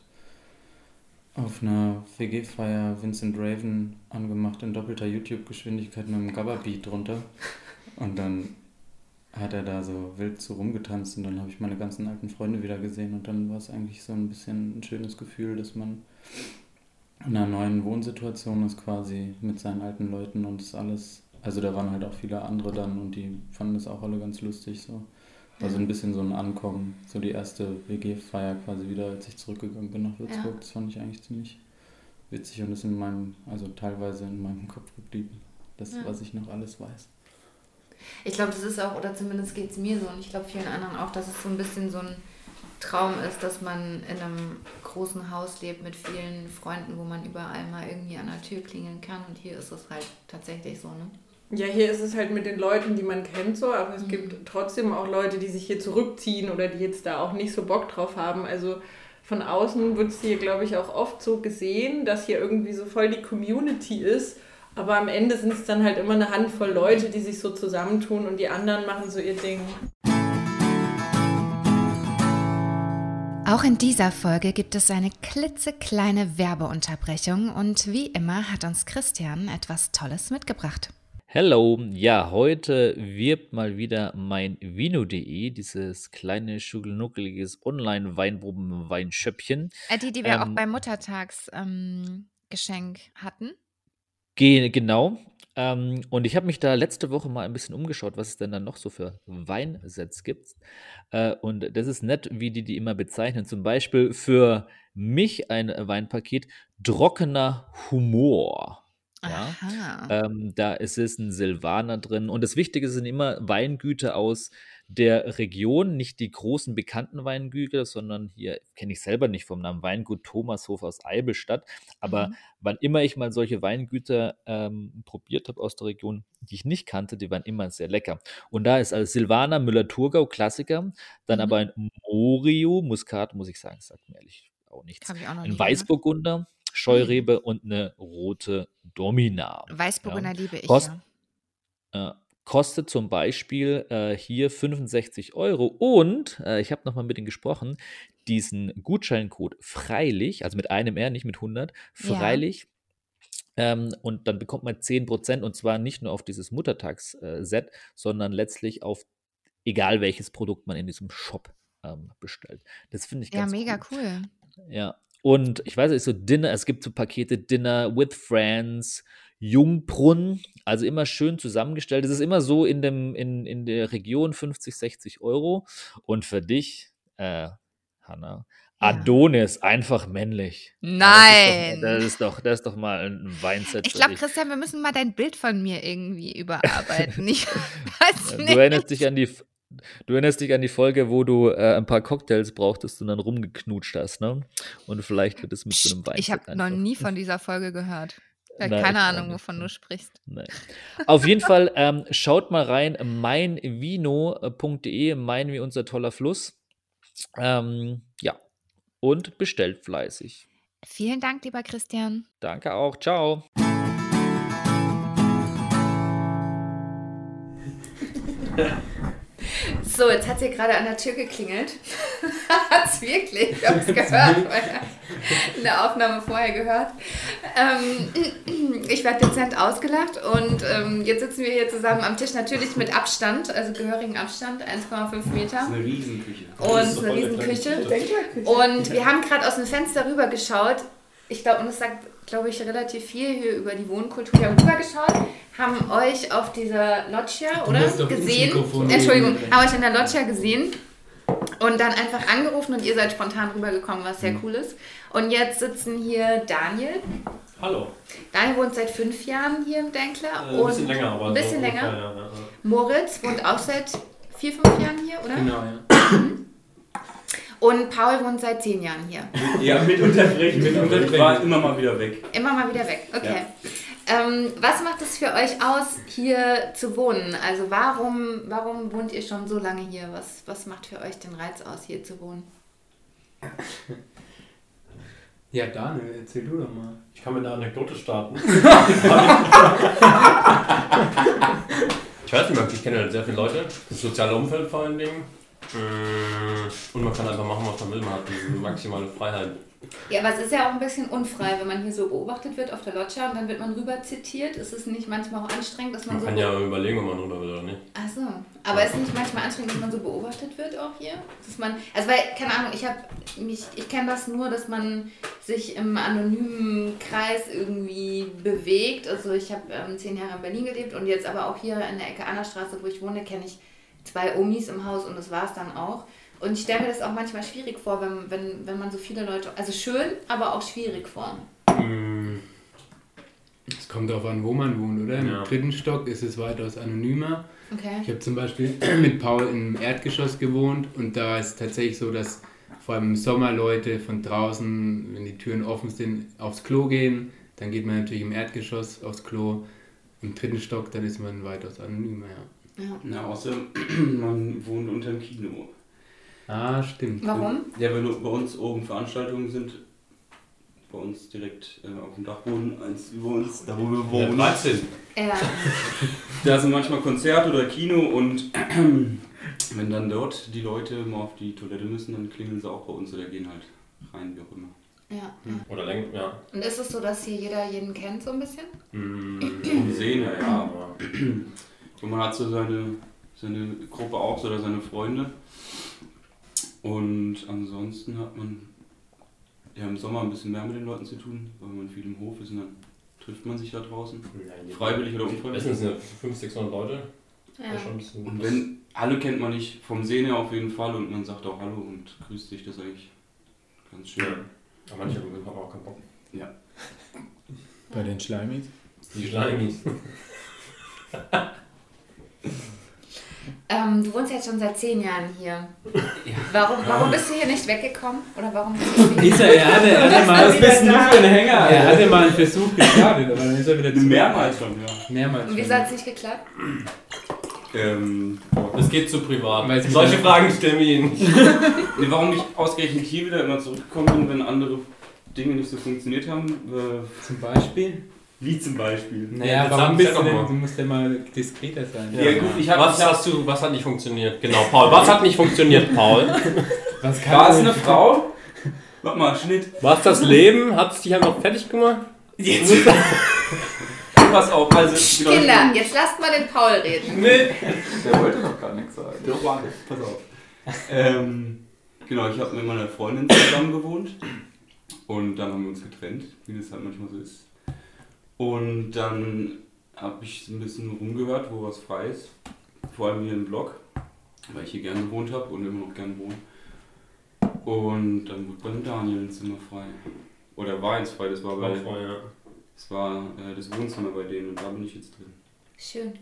auf einer WG-Feier Vincent Raven angemacht in doppelter YouTube-Geschwindigkeit mit einem Gabba-Beat drunter. Und dann hat er da so wild so rumgetanzt und dann habe ich meine ganzen alten Freunde wieder gesehen und dann war es eigentlich so ein bisschen ein schönes Gefühl, dass man in einer neuen Wohnsituation ist quasi mit seinen alten Leuten und das alles. Also da waren halt auch viele andere dann und die fanden das auch alle ganz lustig so. War so ein bisschen so ein Ankommen, so die erste WG-Feier quasi wieder, als ich zurückgegangen bin nach Würzburg. Ja. Das fand ich eigentlich ziemlich witzig und ist in meinem, also teilweise in meinem Kopf geblieben. Das, ja. was ich noch alles weiß. Ich glaube, das ist auch, oder zumindest geht es mir so und ich glaube vielen anderen auch, dass es so ein bisschen so ein Traum ist, dass man in einem großen Haus lebt mit vielen Freunden, wo man überall mal irgendwie an der Tür klingeln kann und hier ist es halt tatsächlich so, ne? Ja, hier ist es halt mit den Leuten, die man kennt, so, aber es mhm. gibt trotzdem auch Leute, die sich hier zurückziehen oder die jetzt da auch nicht so Bock drauf haben. Also von außen wird es hier, glaube ich, auch oft so gesehen, dass hier irgendwie so voll die Community ist. Aber am Ende sind es dann halt immer eine Handvoll Leute, die sich so zusammentun und die anderen machen so ihr Ding. Auch in dieser Folge gibt es eine klitzekleine Werbeunterbrechung und wie immer hat uns Christian etwas Tolles mitgebracht. Hello, ja, heute wirbt mal wieder mein Vino.de, dieses kleine, schuggelnuckeliges Online-Weinproben-Weinschöppchen. Äh, die, die wir ähm, auch beim Muttertagsgeschenk ähm, hatten. Ge genau. Ähm, und ich habe mich da letzte Woche mal ein bisschen umgeschaut, was es denn dann noch so für Weinsets gibt. Äh, und das ist nett, wie die die immer bezeichnen. Zum Beispiel für mich ein Weinpaket trockener Humor. Ja, ähm, da ist es ein Silvaner drin. Und das Wichtige sind immer Weingüter aus der Region, nicht die großen bekannten Weingüter, sondern hier kenne ich selber nicht vom Namen Weingut Thomashof aus Eibelstadt. Aber mhm. wann immer ich mal solche Weingüter ähm, probiert habe aus der Region, die ich nicht kannte, die waren immer sehr lecker. Und da ist als Silvaner Müller-Thurgau Klassiker, dann mhm. aber ein Morio, Muskat, muss ich sagen, sagt mir ehrlich auch nichts. Auch ein Weißburgunder. Scheurebe mhm. und eine rote Domina. Weißburgunder ja. liebe ich. Kost, ja. Äh, kostet zum Beispiel äh, hier 65 Euro und äh, ich habe nochmal mit ihnen gesprochen, diesen Gutscheincode freilich, also mit einem R, nicht mit 100, freilich. Ja. Ähm, und dann bekommt man 10% und zwar nicht nur auf dieses Muttertags-Set, sondern letztlich auf egal welches Produkt man in diesem Shop ähm, bestellt. Das finde ich ganz Ja, mega cool. cool. Ja, und ich weiß nicht, so Dinner, es gibt so Pakete Dinner with Friends, Jungbrunn, also immer schön zusammengestellt. Es ist immer so in, dem, in, in der Region 50, 60 Euro. Und für dich, äh, Hanna, Adonis, einfach männlich. Nein. Das ist doch, das ist doch, das ist doch mal ein Weinset. Ich glaube, Christian, wir müssen mal dein Bild von mir irgendwie überarbeiten. ich weiß nicht. Du erinnerst dich an die, Du erinnerst dich an die Folge, wo du äh, ein paar Cocktails brauchtest und dann rumgeknutscht hast, ne? Und vielleicht wird es mit so einem Wein. Ich habe noch nie von dieser Folge gehört. Ja, Nein, keine Ahnung, wovon du sprichst. Nein. Auf jeden Fall ähm, schaut mal rein, meinvino.de, mein wie unser toller Fluss. Ähm, ja, und bestellt fleißig. Vielen Dank, lieber Christian. Danke auch. Ciao. So, jetzt hat sie gerade an der Tür geklingelt. hat es wirklich, ich habe es gehört, in der Aufnahme vorher gehört. Ähm, ich werde dezent ausgelacht und ähm, jetzt sitzen wir hier zusammen am Tisch, natürlich mit Abstand, also gehörigen Abstand, 1,5 Meter. Das ist eine Riesenküche. Und eine Riesenküche. Und wir haben gerade aus dem Fenster rüber geschaut. Ich glaube, und es sagt glaube ich, relativ viel hier über die Wohnkultur. Wir haben rübergeschaut, haben euch auf dieser Loggia, oder? Gesehen. Entschuldigung, haben euch in der Loggia gesehen und dann einfach angerufen und ihr seid spontan rübergekommen, was sehr cool ist. Und jetzt sitzen hier Daniel. Hallo. Daniel wohnt seit fünf Jahren hier im Denkler. Äh, ein und bisschen länger, aber Ein bisschen so länger. ungefähr, ja, ja, ja. Moritz wohnt auch seit vier, fünf Jahren hier, oder? Genau, ja. Und Paul wohnt seit zehn Jahren hier. Ja, mit Unterbrechung. Mit Unterbrechung. War immer mal wieder weg. Immer mal wieder weg. Okay. Ähm, was macht es für euch aus, hier zu wohnen? Also warum, warum wohnt ihr schon so lange hier? Was, was macht für euch den Reiz aus, hier zu wohnen? Ja, Daniel, erzähl du doch mal. Ich kann mit einer Anekdote starten. ich weiß nicht, ich kenne halt sehr viele Leute. Das soziale Umfeld vor allen Dingen. Mm, Und man kann einfach machen, was man will. Man hat diese maximale Freiheit. Ja, aber es ist ja auch ein bisschen unfrei, wenn man hier so beobachtet wird auf der Loggia und dann wird man rüber zitiert. Ist es nicht manchmal auch anstrengend, dass man, Man so... kann ja überlegen, ob man drüber will oder nicht. Ach so. Aber ist es nicht manchmal anstrengend, dass man so beobachtet wird auch hier? Dass man, also weil, keine Ahnung, ich habe mich, ich kenne das nur, dass man sich im anonymen Kreis irgendwie bewegt. Also ich habe ähm, zehn Jahre in Berlin gelebt und jetzt aber auch hier in der Ecke Annerstraße, wo ich wohne, kenne ich zwei Omis im Haus und das war es dann auch. Und ich stelle mir das auch manchmal schwierig vor, wenn, wenn, wenn man so viele Leute, also schön, aber auch schwierig vor. Mm, Es kommt darauf an, wo man wohnt, oder? Im Ja. dritten Stock ist es weitaus anonymer. Okay. Ich habe zum Beispiel mit Paul im Erdgeschoss gewohnt und da ist es tatsächlich so, dass vor allem im Sommer Leute von draußen, wenn die Türen offen sind, aufs Klo gehen. Dann geht man natürlich im Erdgeschoss aufs Klo. Im dritten Stock, dann ist man weitaus anonymer, ja. Ja. Na, außer man wohnt unter dem Kino. Ah, stimmt. Warum? Ja, wenn bei uns oben Veranstaltungen sind, bei uns direkt äh, auf dem Dachboden, eins über uns, da wo wir ja, wohnen. 13. Ja. Da sind manchmal Konzerte oder Kino und wenn dann dort die Leute mal auf die Toilette müssen, dann klingeln sie auch bei uns oder gehen halt rein, wie auch immer. ja. Oder länger, ja. Und ist es so, dass hier jeder jeden kennt, so ein bisschen? Mm, Vom Sehen her, ja. aber Und man hat so seine, seine Gruppe auch so, oder seine Freunde. Und ansonsten hat man ja im Sommer ein bisschen mehr mit den Leuten zu tun, weil man viel im Hof ist und dann trifft man sich da draußen. Freiwillig oder unfreiwillig. Wissen sind ja 500, 600 Leute. Ja. Ja. Schon Und wenn, alle kennt man nicht vom Sehen her auf jeden Fall und man sagt auch Hallo und grüßt sich, das ist eigentlich ganz schön. Ja. Aber manche haben auch keinen Bock. Bei den Schleimis? Die Schleimis. Ähm, du wohnst jetzt schon seit zehn Jahren hier. Warum, warum bist du hier nicht weggekommen? Oder warum bist du hier? Ist er, hatte, er hatte mal, Was bist du für ein Hänger? er hatte mal einen Versuch gestartet, aber dann ist er wieder zu. Mehrmals schon, ja. Mehrmals. Und wieso hat es nicht geklappt? Ähm, Das geht zu privat. Solche Fragen stellen wir Ihnen. nee, warum ich ausgerechnet hier wieder immer zurückgekommen bin, wenn andere Dinge nicht so funktioniert haben, äh, Zum Beispiel? Wie zum Beispiel. Naja, jetzt warum bist du denn? Du musst ja mal diskreter sein. Ja, gut, ich hab- was ich hab- hast du, was hat nicht funktioniert? Genau, Paul. Was hat nicht funktioniert, Paul? Was kann War es eine Frau? Warte mal, Schnitt. Was das Leben? Hat es dich einfach fertig gemacht? Jetzt. Pass auf, also. genau, Kinder, jetzt lasst mal den Paul reden. Nee. Der wollte doch gar nichts sagen. Doch, warte, pass auf. Ähm, genau, ich habe mit meiner Freundin zusammen gewohnt und dann haben wir uns getrennt, wie das halt manchmal so ist. Und dann habe ich ein bisschen rumgehört, wo was frei ist, vor allem hier im Blog, weil ich hier gerne gewohnt habe und immer noch gerne wohne. Und dann wurde beim Daniel ein Zimmer frei. Oder war eins frei, das war, bei, ja. das, war äh, das Wohnzimmer bei denen und da bin ich jetzt drin. Schön.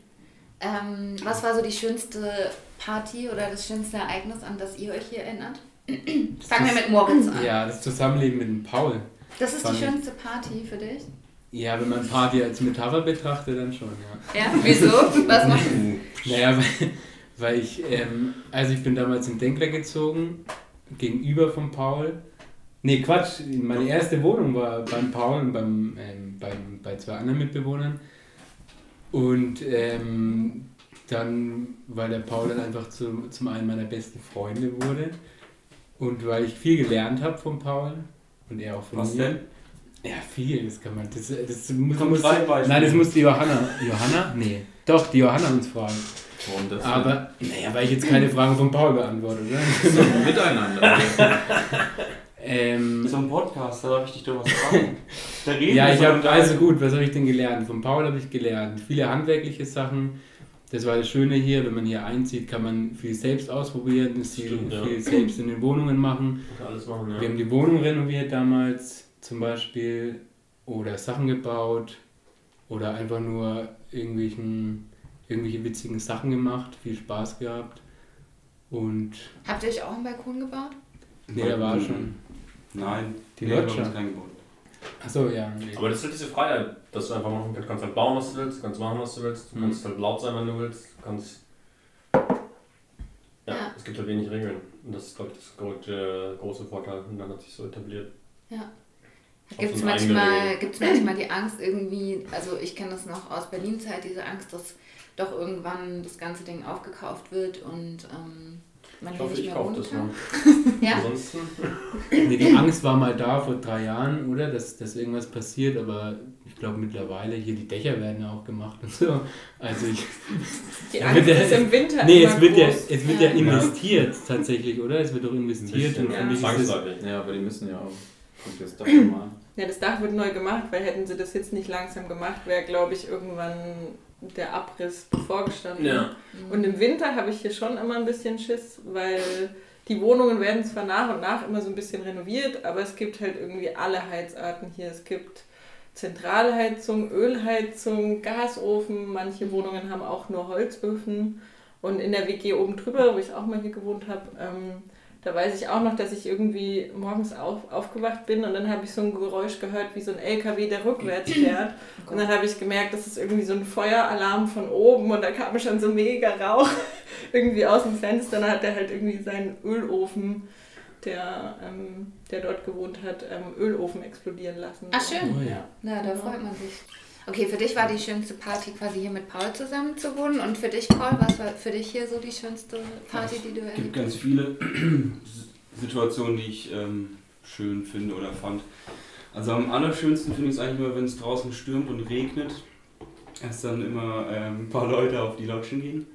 Ähm, was war so die schönste Party oder das schönste Ereignis, an das ihr euch hier erinnert? Fangen wir mit Moritz an. Ja, das Zusammenleben mit dem Paul. Das ist die schönste Party für dich? Ja, wenn man Party als Metapher betrachtet, dann schon, ja. Ja, wieso? Was macht Naja, weil, weil ich, ähm, also ich bin damals in Denkler gezogen, gegenüber von Paul. Nee, Quatsch, meine erste Wohnung war beim Paul und beim, ähm, beim, bei zwei anderen Mitbewohnern. Und ähm, dann, weil der Paul dann einfach zu, zum einen meiner besten Freunde wurde und weil ich viel gelernt habe von Paul und er auch von Was mir. denn? Ja, viel, das kann man, das, das muss, muss. Nein, das muss die Johanna, Johanna? Nee, doch, die Johanna uns fragen. Warum das? Aber, naja, weil ich jetzt keine Fragen von Paul beantworte, oder? so miteinander. Ähm, So ein Podcast, da darf ich dich doch was fragen. Da reden ja, ich habe also gut, was habe ich denn gelernt? Von Paul habe ich gelernt. Viele handwerkliche Sachen. Das war das Schöne hier, wenn man hier einzieht, kann man viel selbst ausprobieren, viel, Stimmt, ja. viel selbst in den Wohnungen machen. Kann alles machen, ja. Wir haben die Wohnung renoviert damals zum Beispiel oder Sachen gebaut oder einfach nur irgendwelchen, irgendwelche witzigen Sachen gemacht, viel Spaß gehabt. Und Habt ihr euch auch einen Balkon gebaut? nee, da war schon. Nein, Die nee, wir haben Lodge. uns keinen gebaut. Achso, ja. Nee. Aber das ist halt diese Freiheit, dass du einfach machen kannst. Du kannst halt bauen, was du willst, du kannst machen, was du willst, du Mhm. kannst halt laut sein, wenn du willst, du kannst. Ja, Ja. es gibt halt wenig Regeln. Und das ist, glaube ich, das große, große Vorteil. Und dann hat sich so etabliert. Gibt es manchmal, gibt's manchmal die Angst irgendwie, also ich kenne das noch aus Berlin-Zeit, diese Angst, dass doch irgendwann das ganze Ding aufgekauft wird und ähm, man Ich hier hoffe, nicht ich mehr kaufe wohnen das kann. mal. Ja? Ansonsten. Nee, die Angst war mal da vor drei Jahren, oder? Dass, dass irgendwas passiert, aber ich glaube mittlerweile, hier die Dächer werden ja auch gemacht und so. Also ich. Die Ja, Angst ja- ist im Winter Nee, immer es wird, ja, groß. es wird ja, Ja. investiert tatsächlich, oder? Es wird doch investiert und Ja. für mich ist das, Zwangsläufig. Ja, aber die müssen ja auch. Dir das doch mal. Ja, das Dach wird neu gemacht, weil hätten sie das jetzt nicht langsam gemacht, wäre, glaube ich, irgendwann der Abriss bevorgestanden. Ja. Und im Winter habe ich hier schon immer ein bisschen Schiss, weil die Wohnungen werden zwar nach und nach immer so ein bisschen renoviert, aber es gibt halt irgendwie alle Heizarten hier. Es gibt Zentralheizung, Ölheizung, Gasofen, manche Wohnungen haben auch nur Holzöfen. Und in der WG oben drüber, wo ich auch mal hier gewohnt habe, ähm, da weiß ich auch noch, dass ich irgendwie morgens auf, aufgewacht bin und dann habe ich so ein Geräusch gehört, wie so ein LKW, der rückwärts fährt. Und dann habe ich gemerkt, das ist irgendwie so ein Feueralarm von oben und da kam schon so mega Rauch irgendwie aus dem Fenster. Dann hat er halt irgendwie seinen Ölofen, der, ähm, der dort gewohnt hat, ähm, Ölofen explodieren lassen. Ach, schön. Oh ja. Na, da freut man sich. Okay, für dich war die schönste Party quasi hier mit Paul zusammen zu wohnen und für dich, Paul, was war für dich hier so die schönste Party, die du Es gibt erlebt ganz hast? viele Situationen, die ich ähm, schön finde oder fand. Also am allerschönsten finde ich es eigentlich immer, wenn es draußen stürmt und regnet, erst dann immer ähm, ein paar Leute auf die Lodgen gehen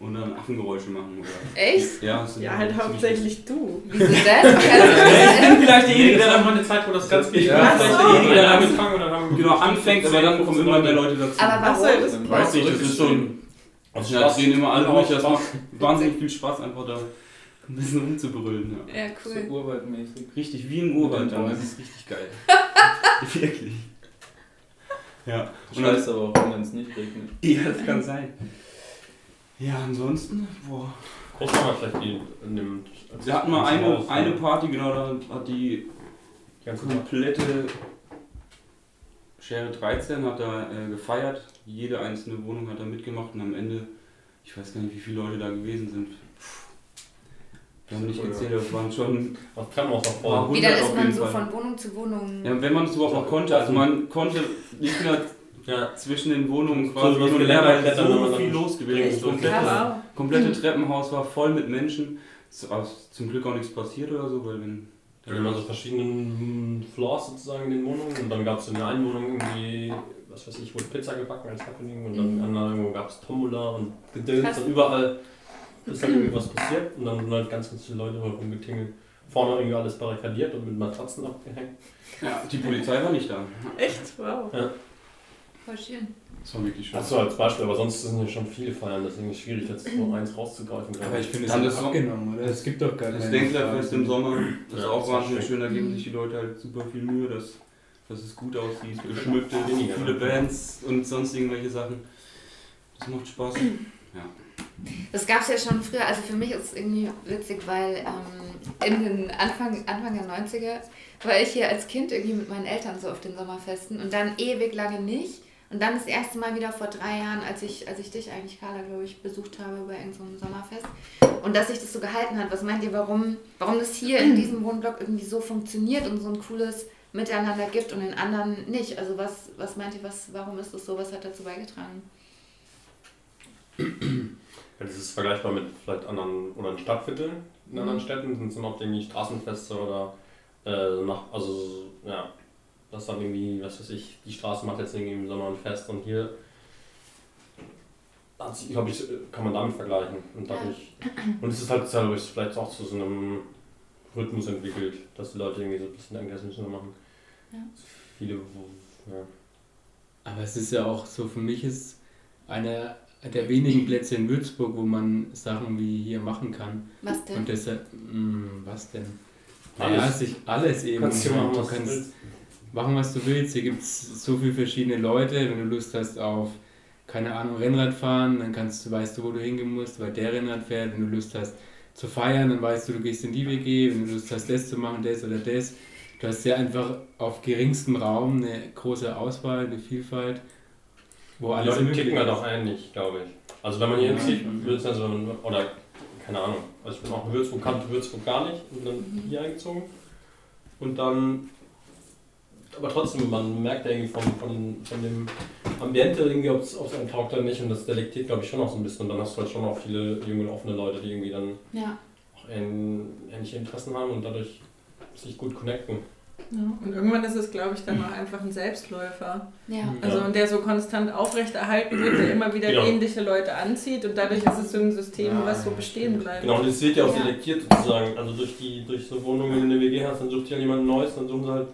und dann Affengeräusche machen. Oder, Echt? ja, Ja, halt hauptsächlich du. Wieso das? Vielleicht derjenige, der dann mal eine Zeit, wo das ganz wichtig Ja. Vielleicht so. derjenige, der und dann haben wir Genau, anfängt, aber dann kommen immer mehr Leute dazu. Aber Ach so, warum? das Weiß nicht, das ist so ein. Aus Ja, Spaß. drehen immer alle durch, das macht wahnsinnig viel Spaß, einfach da ein bisschen rumzubrüllen. Ja. Ja, So cool. urwaldmäßig. Richtig wie ein Urwald dann, das ist richtig geil. Wirklich. Ja. Und Scheiße aber auch, wenn es nicht regnet. ja, das kann sein. Ja, ansonsten, boah. Haben wir vielleicht die in dem. Wir hatten mal eine, Haus, eine ne? Party, genau, da hat die Die ganze Zeit. komplette Schere 13 hat da äh, gefeiert. Jede einzelne Wohnung hat da mitgemacht und am Ende, ich weiß gar nicht, wie viele Leute da gewesen sind. Wir haben nicht gezählt, es waren schon Das Treppenhaus war Wow. voll. Wie dann 100 ist man so Fall. von Wohnung zu Wohnung. Ja, wenn man es überhaupt noch konnte, also man konnte nicht mehr Ja. zwischen den Wohnungen So quasi weil klettern, wenn so man viel dann los gewesen ist. so Komplette, Ja, komplette Treppenhaus war voll mit Menschen. Es war zum Glück auch nichts passiert oder so, weil wenn Da waren also verschiedenen Floors sozusagen in den Wohnungen und dann gab es in der einen Wohnung irgendwie, was weiß ich, wurde Pizza gebacken als Happening und dann in der anderen Wohnung gab es Tombola und Gedöns und überall ist halt irgendwie was passiert und dann sind halt ganz, ganz viele Leute rumgetingelt. Vorne irgendwie alles barrikadiert und mit Matratzen abgehängt. ja, die Polizei war nicht da. Echt? Wow. Voll schön. Das war wirklich schön. Das so als Beispiel, aber sonst sind ja schon viele Feiern, deswegen ist es schwierig, jetzt so eins rauszugreifen. Aber ich finde, es hat so- abgenommen, oder? Es gibt doch gar Das keine Denklerfest im Sommer, das ist Ja, auch das ist wahnsinnig schön. da geben sich die Leute halt super viel Mühe, dass, dass es gut aussieht, geschmückt ist, Weniger, viele ne? Bands und sonst irgendwelche Sachen. Das macht Spaß. Das gab es ja schon früher. Also für mich ist es irgendwie witzig, weil ähm, in den Anfang, Anfang der 90er war ich hier als Kind irgendwie mit meinen Eltern so auf den Sommerfesten und dann ewig lange nicht. Und dann das erste Mal wieder vor drei Jahren, als ich, als ich dich eigentlich, Carla, glaube ich, besucht habe bei irgendeinem Sommerfest. Und dass sich das so gehalten hat. Was meint ihr, warum, warum das hier in diesem Wohnblock irgendwie so funktioniert und so ein cooles Miteinander gibt und in anderen nicht? Also was, was meint ihr, was, warum ist das so? Was hat dazu beigetragen? Ja, das ist vergleichbar mit vielleicht anderen oder in Stadtvierteln in anderen Mhm. Städten, sind es immer auch irgendwie Straßenfeste oder äh, nach, also ja, das dann irgendwie, was weiß ich, die Straße macht jetzt irgendwie im Sommer ein Fest und hier glaube ich, kann man damit vergleichen. Und dadurch, und es ist halt, glaube ich, vielleicht auch zu so einem Rhythmus entwickelt, dass die Leute irgendwie so ein bisschen denken, das müssen wir machen. Ja. Viele, ja. Aber es ist ja auch so, für mich ist einer der wenigen Plätze in Würzburg, wo man Sachen wie hier machen kann. Was denn? Und deshalb, mh, was denn? Alles. Ja, sich alles eben. Kannst du machen, du was du kannst. Machen, was du willst. Hier gibt es so viele verschiedene Leute. Wenn du Lust hast auf, keine Ahnung, Rennrad fahren, dann kannst du, weißt du, wo du hingehen musst, weil der Rennrad fährt. Wenn du Lust hast zu feiern, dann weißt du, du gehst in die WG. Wenn du Lust hast, das zu machen, das oder das. Du hast ja einfach auf geringstem Raum eine große Auswahl, eine Vielfalt, wo Die alles Leute kicken halt ist. auch ähnlich, glaube ich. Also wenn man hier Ja. hinzieht, Würzburg, also, oder keine Ahnung, also ich bin auch in Würzburg, kannte Würzburg gar nicht und dann hier eingezogen. Und dann, aber trotzdem, man merkt ja irgendwie von, von, von dem Ambiente irgendwie, ob es einem taugt oder nicht und das delektiert, glaube ich, schon auch so ein bisschen. Und dann hast du halt schon auch viele junge, offene Leute, die irgendwie dann Ja. auch ähn- ähnliche Interessen haben und dadurch sich gut connecten. Ja. Und irgendwann ist es, glaube ich, dann auch einfach ein Selbstläufer. Ja. Also und der so konstant aufrechterhalten wird, der immer wieder Genau. ähnliche Leute anzieht und dadurch ist es so ein System, Ja, was so bestehen bleibt. Genau, und es wird ja auch Ja. selektiert sozusagen. Also durch die durch so Wohnungen, wenn du eine WG hast, dann sucht ja jemand Neues, dann suchen sie halt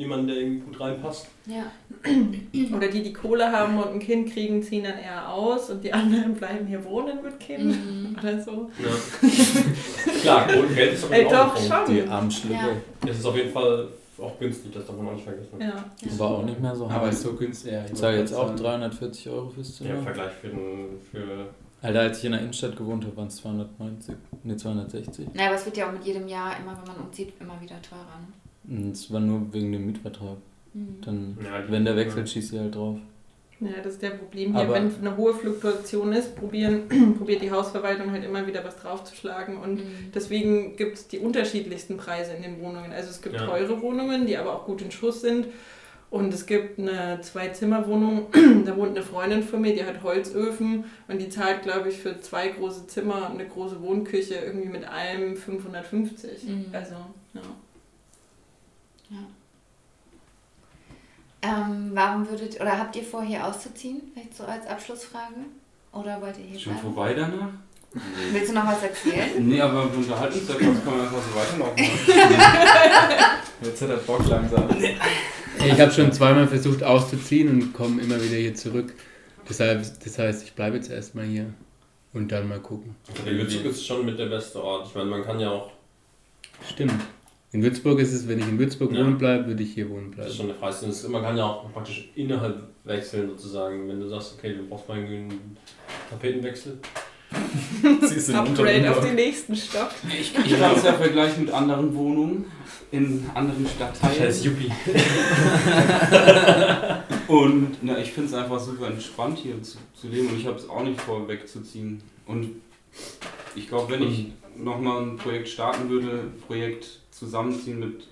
jemanden, der irgendwie gut reinpasst. Ja. Oder die, die Kohle haben und ein Kind kriegen, ziehen dann eher aus und die anderen bleiben hier wohnen mit Kind Mhm. oder so. Ja. Klar, Geld Geld ist auf Ey, jeden Fall doch, auch schon. Die Armschläge. Ja. Es ist auf jeden Fall auch günstig, das darf man auch nicht vergessen. Ja. War auch nicht mehr so Aber hart. ist so günstig. Ja, Ich zahle jetzt auch 340 Euro fürs Ja, Zimmer. im Vergleich für, den, für Alter, als ich in der Innenstadt gewohnt habe, waren es 290, ne 260. Naja, aber es wird ja auch mit jedem Jahr, immer wenn man umzieht, immer wieder teurer. Ne? Und es war nur wegen dem Mietvertrag. Mhm. Dann, Ja, wenn der wechselt, schießt sie halt drauf. Ja, das ist der Problem hier. Aber- Wenn eine hohe Fluktuation ist, probieren, probiert die Hausverwaltung halt immer wieder was draufzuschlagen. Und Mhm. deswegen gibt es die unterschiedlichsten Preise in den Wohnungen. Also es gibt Ja. teure Wohnungen, die aber auch gut in Schuss sind. Und es gibt eine Zwei-Zimmer-Wohnung, da wohnt eine Freundin von mir, die hat Holzöfen und die zahlt, glaube ich, für zwei große Zimmer und eine große Wohnküche irgendwie mit allem 550. Mhm. Also, ja. Ähm, warum würdet, oder habt ihr vor, hier auszuziehen? Vielleicht so als Abschlussfrage? Oder wollt ihr hier Schon bleiben? vorbei danach? Willst du noch was erzählen? Nee, aber wir unterhalten uns einfach, kann man einfach so weiterlaufen. Jetzt hat er Bock langsam. Ich habe schon zweimal versucht auszuziehen und komme immer wieder hier zurück. Deshalb, das heißt, ich bleibe jetzt erstmal hier und dann mal gucken. Der Würzburg ist schon mit der beste Ort. Ich meine, man kann ja auch, Stimmt. In Würzburg ist es, wenn ich in Würzburg Ja. wohnen bleibe, würde ich hier wohnen das ist bleiben. schon eine ist- Man kann ja auch praktisch innerhalb wechseln sozusagen. Wenn du sagst, okay, du brauchst mal einen Tapetenwechsel. Siehst du Upgrade auf den nächsten Stock. Ich, ich kann es ja vergleichen mit anderen Wohnungen in anderen Stadtteilen. Yuppie. Und na, ich finde es einfach super entspannt hier zu, zu leben und ich habe es auch nicht vor, wegzuziehen. Und ich glaube, wenn ich nochmal ein Projekt starten würde, ein Projekt zusammenziehen mit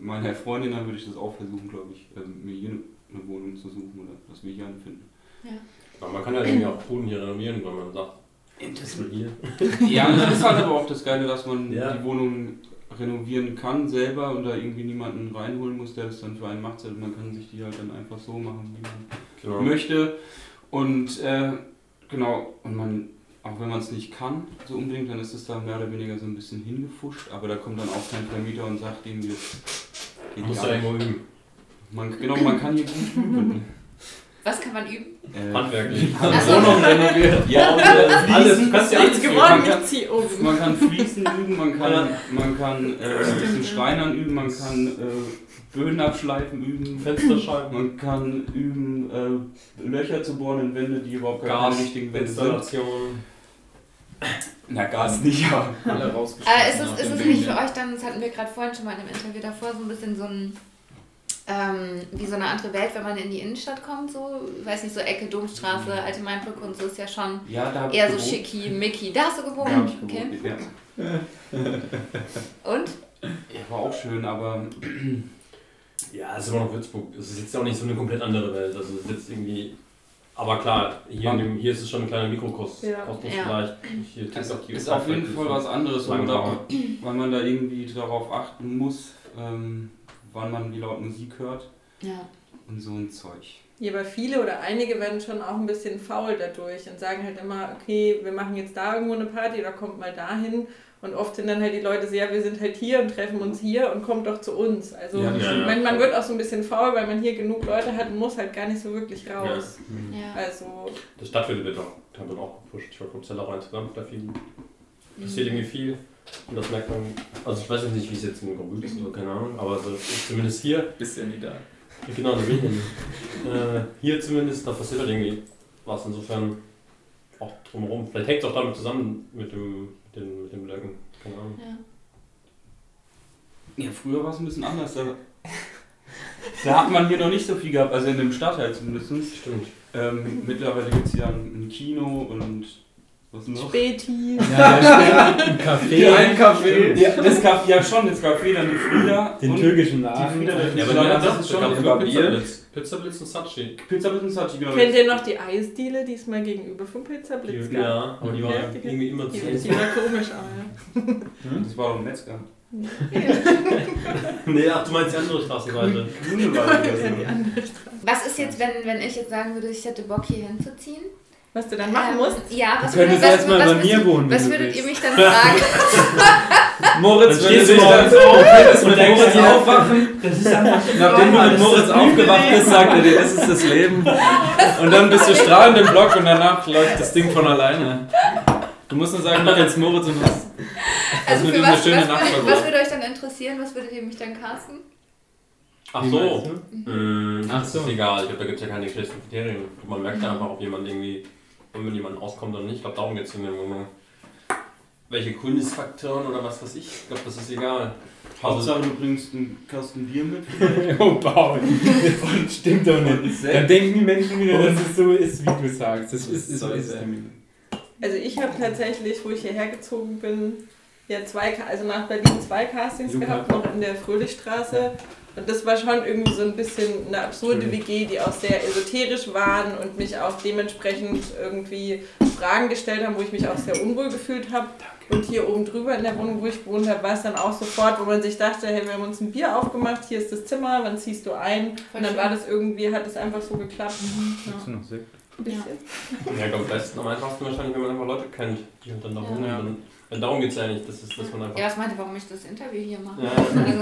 meiner Freundin, dann würde ich das auch versuchen, glaube ich, ähm, mir hier eine Wohnung zu suchen oder was wir hier anfinden. Ja, man kann ja irgendwie auch Boden hier renovieren, weil man sagt, das will hier. Ja, das ist halt aber auch das Geile, dass man Ja. die Wohnung renovieren kann selber und da irgendwie niemanden reinholen muss, der das dann für einen macht, sondern man kann sich die halt dann einfach so machen, wie man Genau. möchte. Und äh, genau, und man, auch wenn man es nicht kann, so unbedingt, dann ist es da mehr oder weniger so ein bisschen hingefuscht, aber da kommt dann auch kein Vermieter und sagt irgendwie, das geht Man muss nicht. irgendwo üben. Man, genau, man kann hier gut üben. Was kann man üben? Äh, Handwerklich. Also- Wohnung renoviert. Ja, und äh, alles. Du kannst ja alles geworden, man kann- ich zieh um. Man kann Fließen üben, man kann, man kann äh, ein bisschen Schreinern üben, man kann äh, Böden abschleifen üben, Fensterscheiben. man kann üben, äh, Löcher zu bohren in Wände, die überhaupt gar keine richtigen Wände sind. Na, Gas nicht, aber. Alle rausgeschmissen. Äh, ist es, ist es nicht ja. für euch dann, das hatten wir gerade vorhin schon mal in einem Interview davor, so ein bisschen so ein, ähm, wie so eine andere Welt, wenn man in die Innenstadt kommt, so, ich weiß nicht, so Ecke Domstraße, Alte Mainbrücke und so ist ja schon Ja, eher so schicki, Mickey. Da hast du gewohnt? Hab ich okay. gewohnt, ja. Und? ja. War auch schön, aber Ja, es ist immer noch Würzburg. Es ist jetzt auch nicht so eine komplett andere Welt. Also es ist jetzt irgendwie. Aber klar, hier, dem, hier ist es schon ein kleiner Mikrokosmos Ja. Vielleicht. Hier es auch die ist auf jeden Fall was anderes, weil man, da, Langsamer. weil man da irgendwie darauf achten muss, ähm, wann man wie laut Musik hört Ja. und so ein Zeug. Ja, aber viele oder einige werden schon auch ein bisschen faul dadurch und sagen halt immer, okay, wir machen jetzt da irgendwo eine Party oder kommt mal dahin. Und oft sind dann halt die Leute so, ja, wir sind halt hier und treffen uns hier und kommt doch zu uns. Also Ja, ja, man, man wird auch so ein bisschen faul, weil man hier genug Leute hat und muss halt gar nicht so wirklich raus. Ja. Also Das Stadtviertel wird auch, da wird auch gepusht. Ich war vom Zeller rein zusammen, da viel, passiert irgendwie viel. Und das merkt man, also ich weiß jetzt nicht, wie es jetzt in Grobühl ist oder keine Ahnung, aber so, zumindest hier, Bist ja nie da. genau, da bin ich ja nicht. äh, hier zumindest, da passiert halt irgendwie was. Insofern auch drumherum. Vielleicht hängt es auch damit zusammen mit dem, mit den, mit den Blöcken. Keine Ahnung. Ja, früher war es ein bisschen anders. Da, da hat man hier noch nicht so viel gehabt, also in dem Stadtteil zumindest. Stimmt. Ähm, mittlerweile gibt es ja ein, ein Kino und was noch? Späti. Ja, steht ein Café. Ein Kaffee. Ja, das Café, ja schon, das Café, dann die Frieda. Den und türkischen Die Laden. Ja, aber ja, ja, das ist schon Bier. Pizzablitz. Pizzablitz und Sachi. Pizza mit Sachi, genau. Kennt ihr noch die Eisdiele, die es mal gegenüber vom Pizza Blitz gab? Ja, aber die war Ja, die- irgendwie immer Die, zu. die war komisch, aber ja. Das war doch ein Metzger. Nee, ach, du meinst die andere Straßenseite. Grüne war das Ja, oder die so. andere Straße. Was ist jetzt, wenn, wenn ich jetzt sagen würde, ich hätte Bock hier hinzuziehen? Was du dann machen Ähm, musst? Ja, was Du könntest was- erstmal was mir wohnen, Was würdet ihr mich dann fragen? Moritz, Dann wenn du stehst du morgens dann auf, könntest mit und denkst Moritz aufwachen. Das ist einfach Nachdem du mit Moritz aufgewacht bist, sagt er dir, das ist das Leben. Und dann bist du strahlend im Block und danach läuft das Ding von alleine. Du musst nur sagen, du kennst Moritz und hast Also mit für ihm eine was, schöne was, Nacht würde, was würde euch dann interessieren? Was würdet ihr mich dann casten? Ach so. Mm, Ach so. ist egal. Ich glaube, da gibt es ja keine festen Kriterien. Man merkt ja einfach, ob jemand irgendwie, ob mit jemandem auskommt oder nicht. Ich glaube, darum geht es in dem Moment. Welche Coolness-Faktoren oder was weiß ich. Ich glaube, das ist egal. Also, Hauptsache, du bringst einen Kasten Bier mit. Oh, Paul. Das stimmt doch nicht. Dann denken die Menschen wieder, dass es so ist, wie du sagst. Das ist, ist, so ist es nämlich. Also ich habe tatsächlich, wo ich hierher gezogen bin, ja zwei, also nach Berlin zwei Castings Luca. gehabt, noch in der Fröhlichstraße. Und das war schon irgendwie so ein bisschen eine absurde WG, die auch sehr esoterisch waren und mich auch dementsprechend irgendwie Fragen gestellt haben, wo ich mich auch sehr unwohl gefühlt habe. Und hier oben drüber in der Wohnung, wo ich gewohnt habe, war es dann auch sofort, wo man sich dachte, hey, wir haben uns ein Bier aufgemacht, hier ist das Zimmer, wann ziehst du ein? Und dann war das irgendwie, hat es einfach so geklappt. Ja. Hast du noch Sekt? Ein bisschen. ja, ich glaube, am besten, am einfachsten wahrscheinlich, wenn man einfach Leute kennt, die halt dann da Ja. wohnen. Ja. Dann, denn darum geht es ja nicht. Das ist, dass man einfach. Ja, was meinte, warum ich das Interview hier mache? Ja. Also,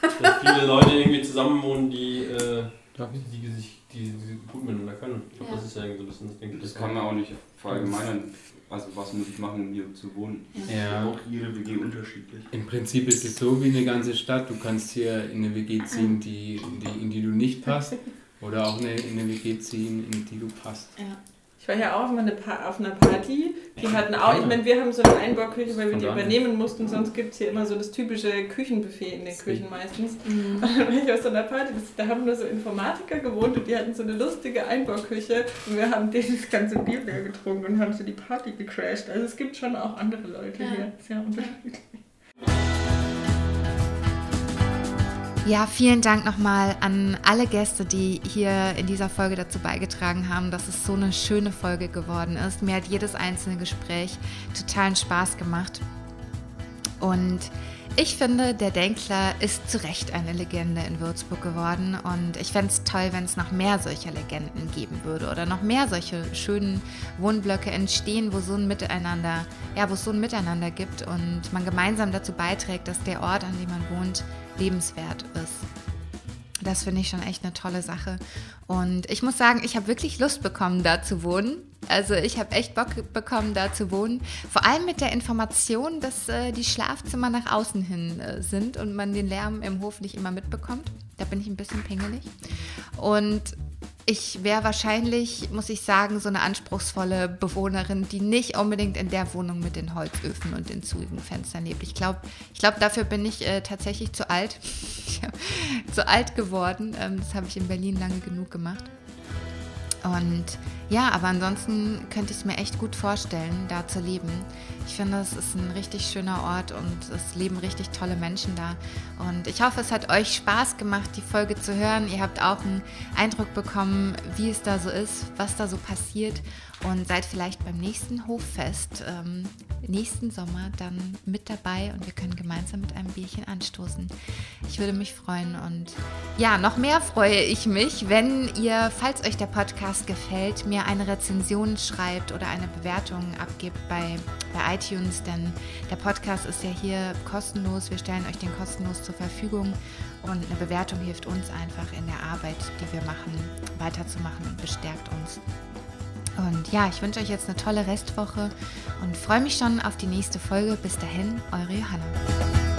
dass viele Leute irgendwie zusammen wohnen, die, äh, ich? die, sich die, die gut miteinander können. Ich glaube, Ja. das ist ja irgendwie so ein bisschen das Ding. Das kann man auch nicht verallgemeinern. Also, was muss ich machen, um hier zu wohnen? Ja. Auch jede WG unterschiedlich. Im Prinzip ist es so wie eine ganze Stadt. Du kannst hier in eine WG ziehen, die, die, in die du nicht passt. Oder auch eine, in eine WG ziehen, in die du passt. ja. Ich war ja auch auf, eine auf einer Party. Die hatten auch, ich meine, wir haben so eine Einbauküche, weil wir die übernehmen mussten. Sonst gibt es hier immer so das typische Küchenbuffet in den Küchen meistens. Mhm. Und dann war ich auf so einer Party, das, da haben nur so Informatiker gewohnt und die hatten so eine lustige Einbauküche. Und wir haben dieses ganze Bier leer getrunken und haben so die Party gecrashed. Also es gibt schon auch andere Leute Ja. hier. Sehr unterschiedlich. Ja, vielen Dank nochmal an alle Gäste, die hier in dieser Folge dazu beigetragen haben, dass es so eine schöne Folge geworden ist. Mir hat jedes einzelne Gespräch totalen Spaß gemacht. Und ich finde, der Denkler ist zu Recht eine Legende in Würzburg geworden. Und ich fände es toll, wenn es noch mehr solcher Legenden geben würde oder noch mehr solche schönen Wohnblöcke entstehen, wo so ein Miteinander, ja, wo es so ein Miteinander gibt und man gemeinsam dazu beiträgt, dass der Ort, an dem man wohnt, lebenswert ist. Das finde ich schon echt eine tolle Sache. Und ich muss sagen, ich habe wirklich Lust bekommen, da zu wohnen. Also ich habe echt Bock bekommen, da zu wohnen. Vor allem mit der Information, dass äh, die Schlafzimmer nach außen hin äh, sind und man den Lärm im Hof nicht immer mitbekommt. Da bin ich ein bisschen pingelig. Und ich wäre wahrscheinlich, muss ich sagen, so eine anspruchsvolle Bewohnerin, die nicht unbedingt in der Wohnung mit den Holzöfen und den zugigen Fenstern lebt. Ich glaube, ich glaub, dafür bin ich äh, tatsächlich zu alt. Zu alt geworden. Ähm, das habe ich in Berlin lange genug gemacht. Und ja, aber ansonsten könnte ich es mir echt gut vorstellen, da zu leben. Ich finde, es ist ein richtig schöner Ort und es leben richtig tolle Menschen da. Und ich hoffe, es hat euch Spaß gemacht, die Folge zu hören. Ihr habt auch einen Eindruck bekommen, wie es da so ist, was da so passiert. Und seid vielleicht beim nächsten Hoffest ähm, nächsten Sommer dann mit dabei und wir können gemeinsam mit einem Bierchen anstoßen. Ich würde mich freuen und ja, noch mehr freue ich mich, wenn ihr, falls euch der Podcast gefällt, mir eine Rezension schreibt oder eine Bewertung abgibt bei, bei iTunes, denn der Podcast ist ja hier kostenlos. Wir stellen euch den kostenlos zur Verfügung und eine Bewertung hilft uns einfach in der Arbeit, die wir machen, weiterzumachen und bestärkt uns. Und ja, ich wünsche euch jetzt eine tolle Restwoche und freue mich schon auf die nächste Folge. Bis dahin, eure Johanna.